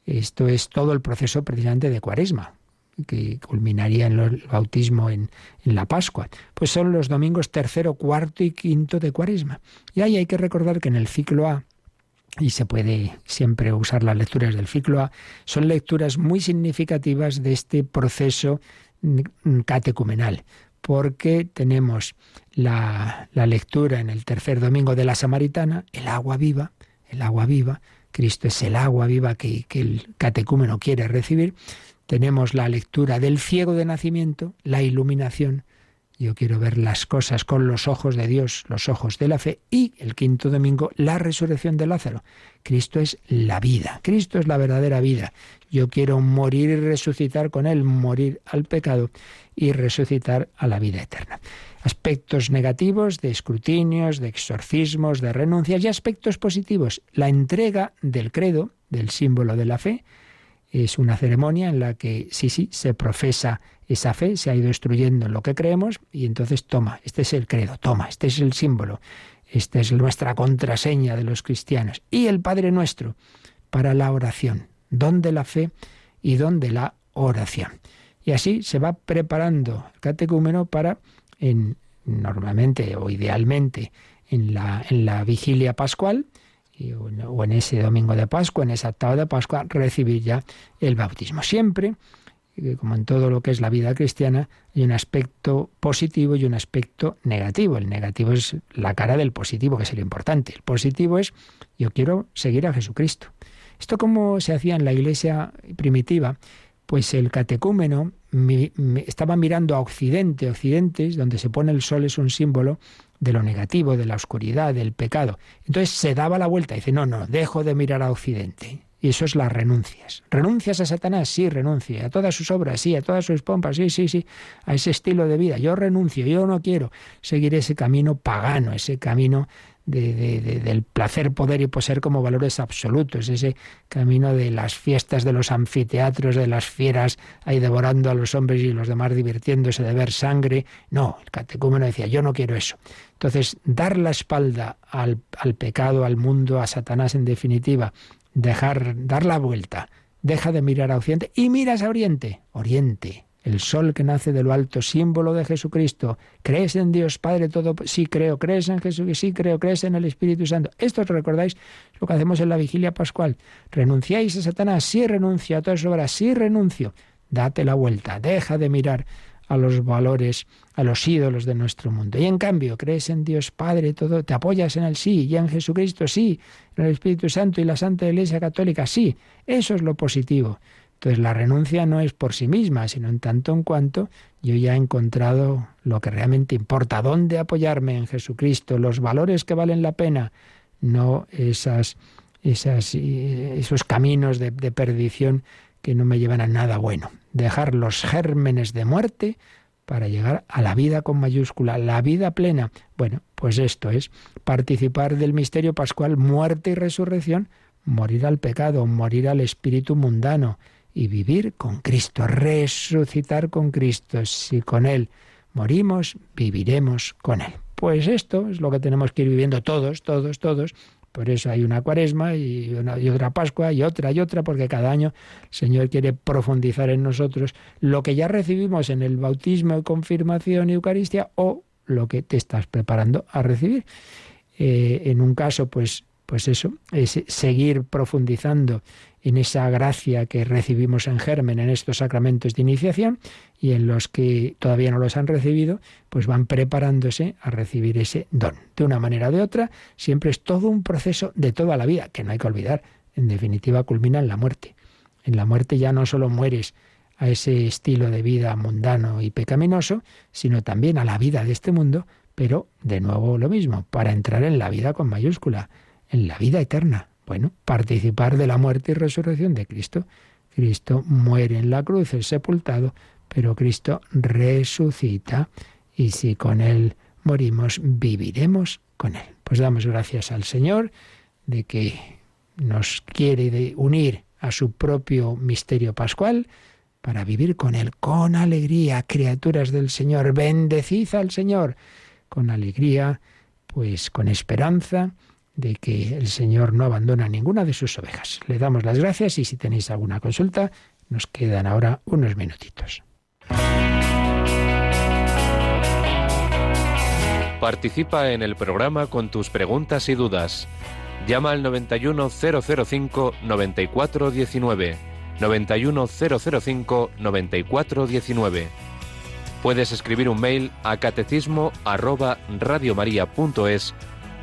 esto es todo el proceso precisamente de cuaresma, que culminaría en el bautismo en, en, la Pascua. Pues son los domingos tercero, cuarto y quinto de cuaresma. Y ahí hay que recordar que en el ciclo A y se puede siempre usar las lecturas del ciclo A, son lecturas muy significativas de este proceso catecumenal, porque tenemos la, lectura en el tercer domingo de la Samaritana, el agua viva, el agua viva, Cristo es el agua viva que, que el catecúmeno quiere recibir, tenemos la lectura del ciego de nacimiento, la iluminación, yo quiero ver las cosas con los ojos de Dios, los ojos de la fe. Y el quinto domingo, la resurrección de Lázaro. Cristo es la vida, Cristo es la verdadera vida. Yo quiero morir y resucitar con Él, morir al pecado y resucitar a la vida eterna. Aspectos negativos de escrutinios, de exorcismos, de renuncias y aspectos positivos. La entrega del credo, del símbolo de la fe, es una ceremonia en la que sí, sí, se profesa esa fe, se ha ido destruyendo en lo que creemos y entonces toma, este es el credo, toma, este es el símbolo, esta es nuestra contraseña de los cristianos. Y el Padre nuestro para la oración, don de la fe y don de la oración. Y así se va preparando el catecúmeno para, en, normalmente o idealmente, en la, en la vigilia pascual, o en ese domingo de Pascua, en esa octava de Pascua, recibir ya el bautismo. Siempre, como en todo lo que es la vida cristiana, hay un aspecto positivo y un aspecto negativo. El negativo es la cara del positivo, que es lo importante. El positivo es yo quiero seguir a Jesucristo. Esto como se hacía en la iglesia primitiva, pues el catecúmeno estaba mirando a Occidente. Occidente, donde se pone el sol, es un símbolo de lo negativo, de la oscuridad, del pecado. Entonces se daba la vuelta y dice, no, no, dejo de mirar a Occidente. Y eso es las renuncias. ¿Renuncias a Satanás? Sí, renuncie. A todas sus obras, sí. A todas sus pompas, sí, sí, sí. A ese estilo de vida. Yo renuncio, yo no quiero seguir ese camino pagano, ese camino de, del placer, poder y poseer como valores absolutos, ese camino de las fiestas de los anfiteatros, de las fieras ahí devorando a los hombres y los demás divirtiéndose de ver sangre. No, el catecúmeno decía, yo no quiero eso. Entonces, dar la espalda al, al pecado, al mundo, a Satanás en definitiva, dejar, dar la vuelta, deja de mirar a Occidente y miras a Oriente, Oriente, el sol que nace de lo alto, símbolo de Jesucristo. ¿Crees en Dios Padre todo? Sí creo. ¿Crees en Jesús? Sí creo. ¿Crees en el Espíritu Santo? Esto os recordáis lo que hacemos en la vigilia pascual. ¿Renunciáis a Satanás? Sí renuncio. A todas sus obras. Sí renuncio. Date la vuelta. Deja de mirar a los valores, a los ídolos de nuestro mundo. Y en cambio, crees en Dios Padre, todo, te apoyas en el sí, y en Jesucristo sí, en el Espíritu Santo y la Santa Iglesia Católica sí. Eso es lo positivo. Entonces la renuncia no es por sí misma, sino en tanto en cuanto yo ya he encontrado lo que realmente importa, dónde apoyarme en Jesucristo, los valores que valen la pena, no esas, esas, esos caminos de perdición que no me llevan a nada bueno. Dejar los gérmenes de muerte para llegar a la vida con mayúscula, la vida plena. Bueno, pues esto es participar del misterio pascual, muerte y resurrección, morir al pecado, morir al espíritu mundano, y vivir con Cristo, resucitar con Cristo. Si con Él morimos, viviremos con Él. Pues esto es lo que tenemos que ir viviendo todos, todos, todos, Por eso hay una cuaresma y, otra Pascua y otra y otra, porque cada año el Señor quiere profundizar en nosotros lo que ya recibimos en el bautismo, confirmación y Eucaristía o lo que te estás preparando a recibir. Eh, en un caso, pues, pues eso, es seguir profundizando en esa gracia que recibimos en germen en estos sacramentos de iniciación y en los que todavía no los han recibido, pues van preparándose a recibir ese don. De una manera o de otra, siempre es todo un proceso de toda la vida, que no hay que olvidar. En definitiva, culmina en la muerte. En la muerte ya no solo mueres a ese estilo de vida mundano y pecaminoso, sino también a la vida de este mundo, pero de nuevo lo mismo, para entrar en la vida con mayúscula, en la vida eterna. Bueno, participar de la muerte y resurrección de Cristo. Cristo muere en la cruz, es sepultado, pero Cristo resucita y si con Él morimos, viviremos con Él. Pues damos gracias al Señor de que nos quiere unir a su propio misterio pascual para vivir con Él con alegría, criaturas del Señor, bendecid al Señor con alegría, pues con esperanza de que el Señor no abandona ninguna de sus ovejas. Le damos las gracias y si tenéis alguna consulta, nos quedan ahora unos minutitos. Participa en el programa con tus preguntas y dudas. Llama al 91005 9419. 91005 9419. Puedes escribir un mail a catecismo arroba radiomaria.es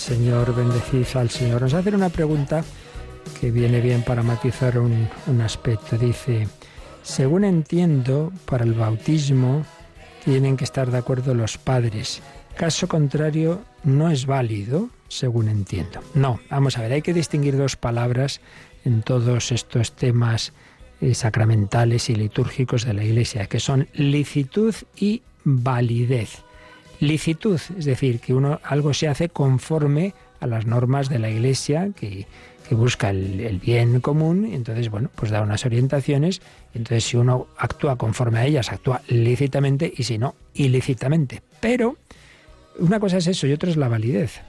Señor, bendecid al Señor. Nos hacen una pregunta que viene bien para matizar un, un aspecto. Dice, según entiendo, para el bautismo tienen que estar de acuerdo los padres. Caso contrario, no es válido, según entiendo. No, vamos a ver, hay que distinguir dos palabras en todos estos temas eh, sacramentales y litúrgicos de la Iglesia, que son licitud y validez. Licitud, es decir, que uno algo se hace conforme a las normas de la Iglesia que, busca el, bien común, entonces, bueno, pues da unas orientaciones, entonces si uno actúa conforme a ellas, actúa lícitamente, y si no, ilícitamente. Pero una cosa es eso y otra es la validez.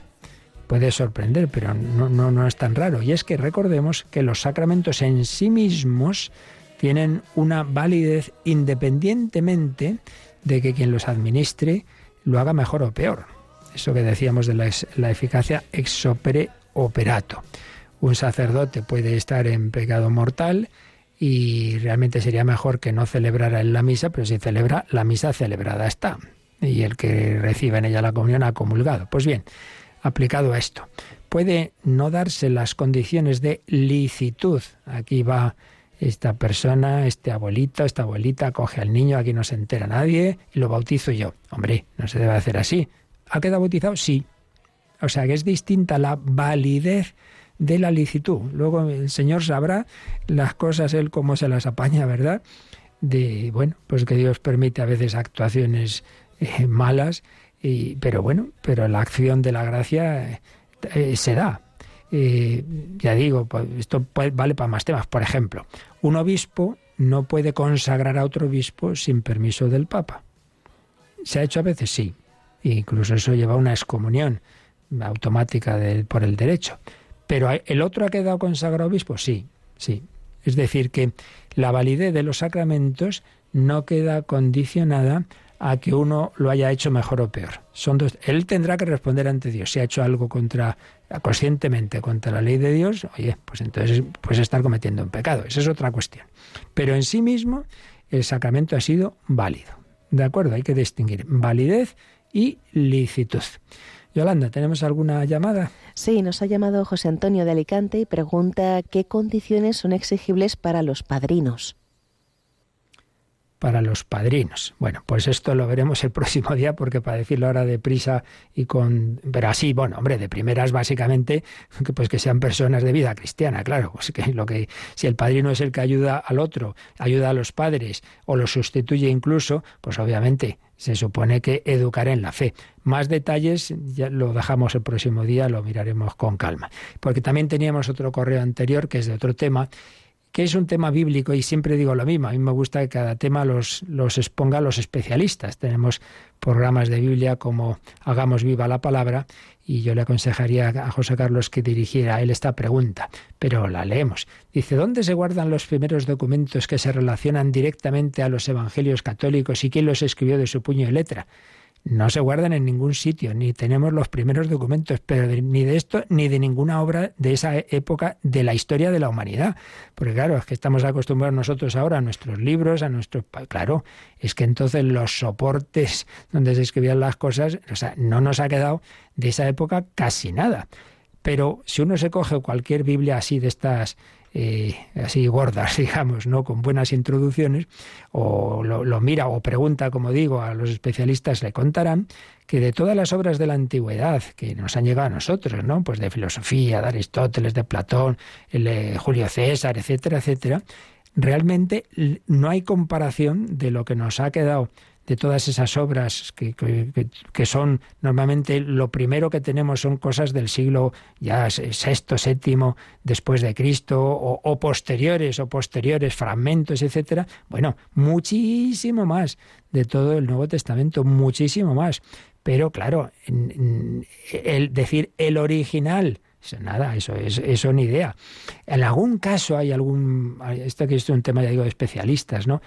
Puede sorprender, pero no, no, no es tan raro. Y es que recordemos que los sacramentos en sí mismos tienen una validez independientemente de que quien los administre lo haga mejor o peor. Eso que decíamos de la, eficacia ex opere operato. Un sacerdote puede estar en pecado mortal y realmente sería mejor que no celebrara en la misa, pero si celebra, la misa celebrada está. Y el que reciba en ella la comunión ha comulgado. Pues bien, aplicado a esto. puede no darse las condiciones de licitud. Aquí va esta persona, este abuelito, esta abuelita, coge al niño, aquí no se entera nadie, y lo bautizo yo. Hombre, no se debe hacer así. ¿Ha quedado bautizado? Sí. O sea que es distinta la validez de la licitud. Luego el Señor sabrá las cosas, Él cómo se las apaña, ¿verdad? De, bueno, pues que Dios permite a veces actuaciones eh, malas, y, pero bueno, pero la acción de la gracia eh, se da. Eh, ya digo, pues esto vale para más temas. Por ejemplo, un obispo no puede consagrar a otro obispo sin permiso del Papa. ¿Se ha hecho a veces? Sí. incluso eso lleva a una excomunión automática por el derecho. Pero ¿el otro ha quedado consagrado obispo? Sí, sí. Es decir, que la validez de los sacramentos no queda condicionada a que uno lo haya hecho mejor o peor. Son dos, él tendrá que responder ante Dios. Si ha hecho algo contra conscientemente contra la ley de Dios, oye, pues entonces pues estar cometiendo un pecado. Esa es otra cuestión. Pero en sí mismo el sacramento ha sido válido. ¿De acuerdo? Hay que distinguir validez y licitud. Yolanda, ¿tenemos alguna llamada? Sí, nos ha llamado José Antonio de Alicante y pregunta qué condiciones son exigibles para los padrinos para los padrinos. Bueno, pues esto lo veremos el (laughs) próximo día porque para decirlo ahora deprisa y con... Pero así, bueno, hombre, de primeras básicamente, (laughs) que pues que sean personas de vida cristiana, claro, pues que lo que si el padrino es el que ayuda al otro, ayuda a los padres o los sustituye incluso, pues obviamente se supone que educar en la fe. Más detalles ya lo dejamos el próximo día, lo miraremos con calma. Porque también teníamos otro correo anterior que es de otro tema que es un tema bíblico y siempre digo lo mismo. A mí me gusta que cada tema los, los exponga los especialistas. Tenemos programas de Biblia como Hagamos viva la palabra y yo le aconsejaría a José Carlos que dirigiera a él esta pregunta, pero la leemos. Dice, ¿dónde se guardan los primeros documentos que se relacionan directamente a los evangelios católicos y quién los escribió de su puño y letra? No se guardan en ningún sitio, ni tenemos los primeros documentos, pero ni de esto ni de ninguna obra de esa época de la historia de la humanidad. Porque claro, es que estamos acostumbrados nosotros ahora a nuestros libros, a nuestros... Claro, es que entonces los soportes donde se escribían las cosas, o sea, no nos ha quedado de esa época casi nada. Pero si uno se coge cualquier Biblia así de estas eh, así gordas, (laughs) digamos, ¿no? con buenas introducciones, o lo, mira o pregunta, como digo, a los especialistas, le contarán que de todas las obras de la antigüedad que nos han llegado a nosotros, ¿no? Pues de filosofía, de Aristóteles, de Platón, el Julio César, etcétera, etcétera, realmente no hay comparación de lo que nos ha quedado de todas esas obras que, que, son normalmente lo primero que tenemos son cosas del siglo ya sexto, séptimo después de Cristo o, posteriores o posteriores fragmentos, etcétera. Bueno, muchísimo más de todo el Nuevo Testamento, muchísimo más. Pero claro, el decir el original Nada, eso es eso ni idea. En algún caso hay algún, esto que es un tema ya digo de especialistas, ¿no?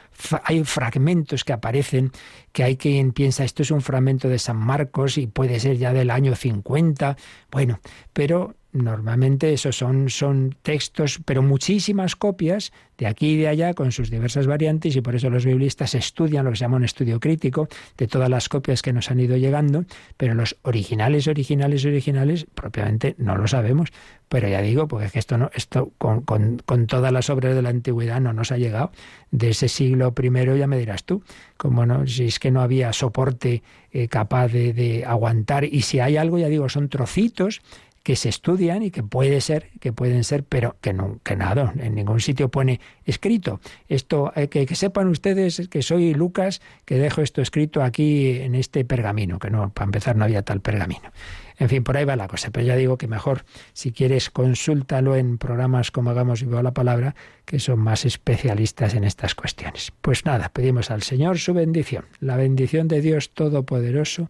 hay fragmentos que aparecen que hay quien piensa esto es un fragmento de San Marcos y puede ser ya del año 50. Bueno, pero Normalmente esos son, son textos, pero muchísimas copias de aquí y de allá con sus diversas variantes y por eso los biblistas estudian lo que se llama un estudio crítico de todas las copias que nos han ido llegando, pero los originales, originales, originales, propiamente no lo sabemos. Pero ya digo, porque es que esto no, esto con, con, todas las obras de la antigüedad no nos ha llegado. De ese siglo primero ya me dirás tú, como no, si es que no había soporte eh, capaz de, de aguantar, y si hay algo, ya digo, son trocitos que se estudian y que puede ser, que pueden ser, pero que no, nada, en ningún sitio pone escrito. Esto, eh, que, que, sepan ustedes que soy Lucas, que dejo esto escrito aquí en este pergamino, que no, para empezar no había tal pergamino. En fin, por ahí va la cosa, pero ya digo que mejor, si quieres, consúltalo en programas como Hagamos Viva la Palabra, que son más especialistas en estas cuestiones. Pues nada, pedimos al Señor su bendición, la bendición de Dios Todopoderoso,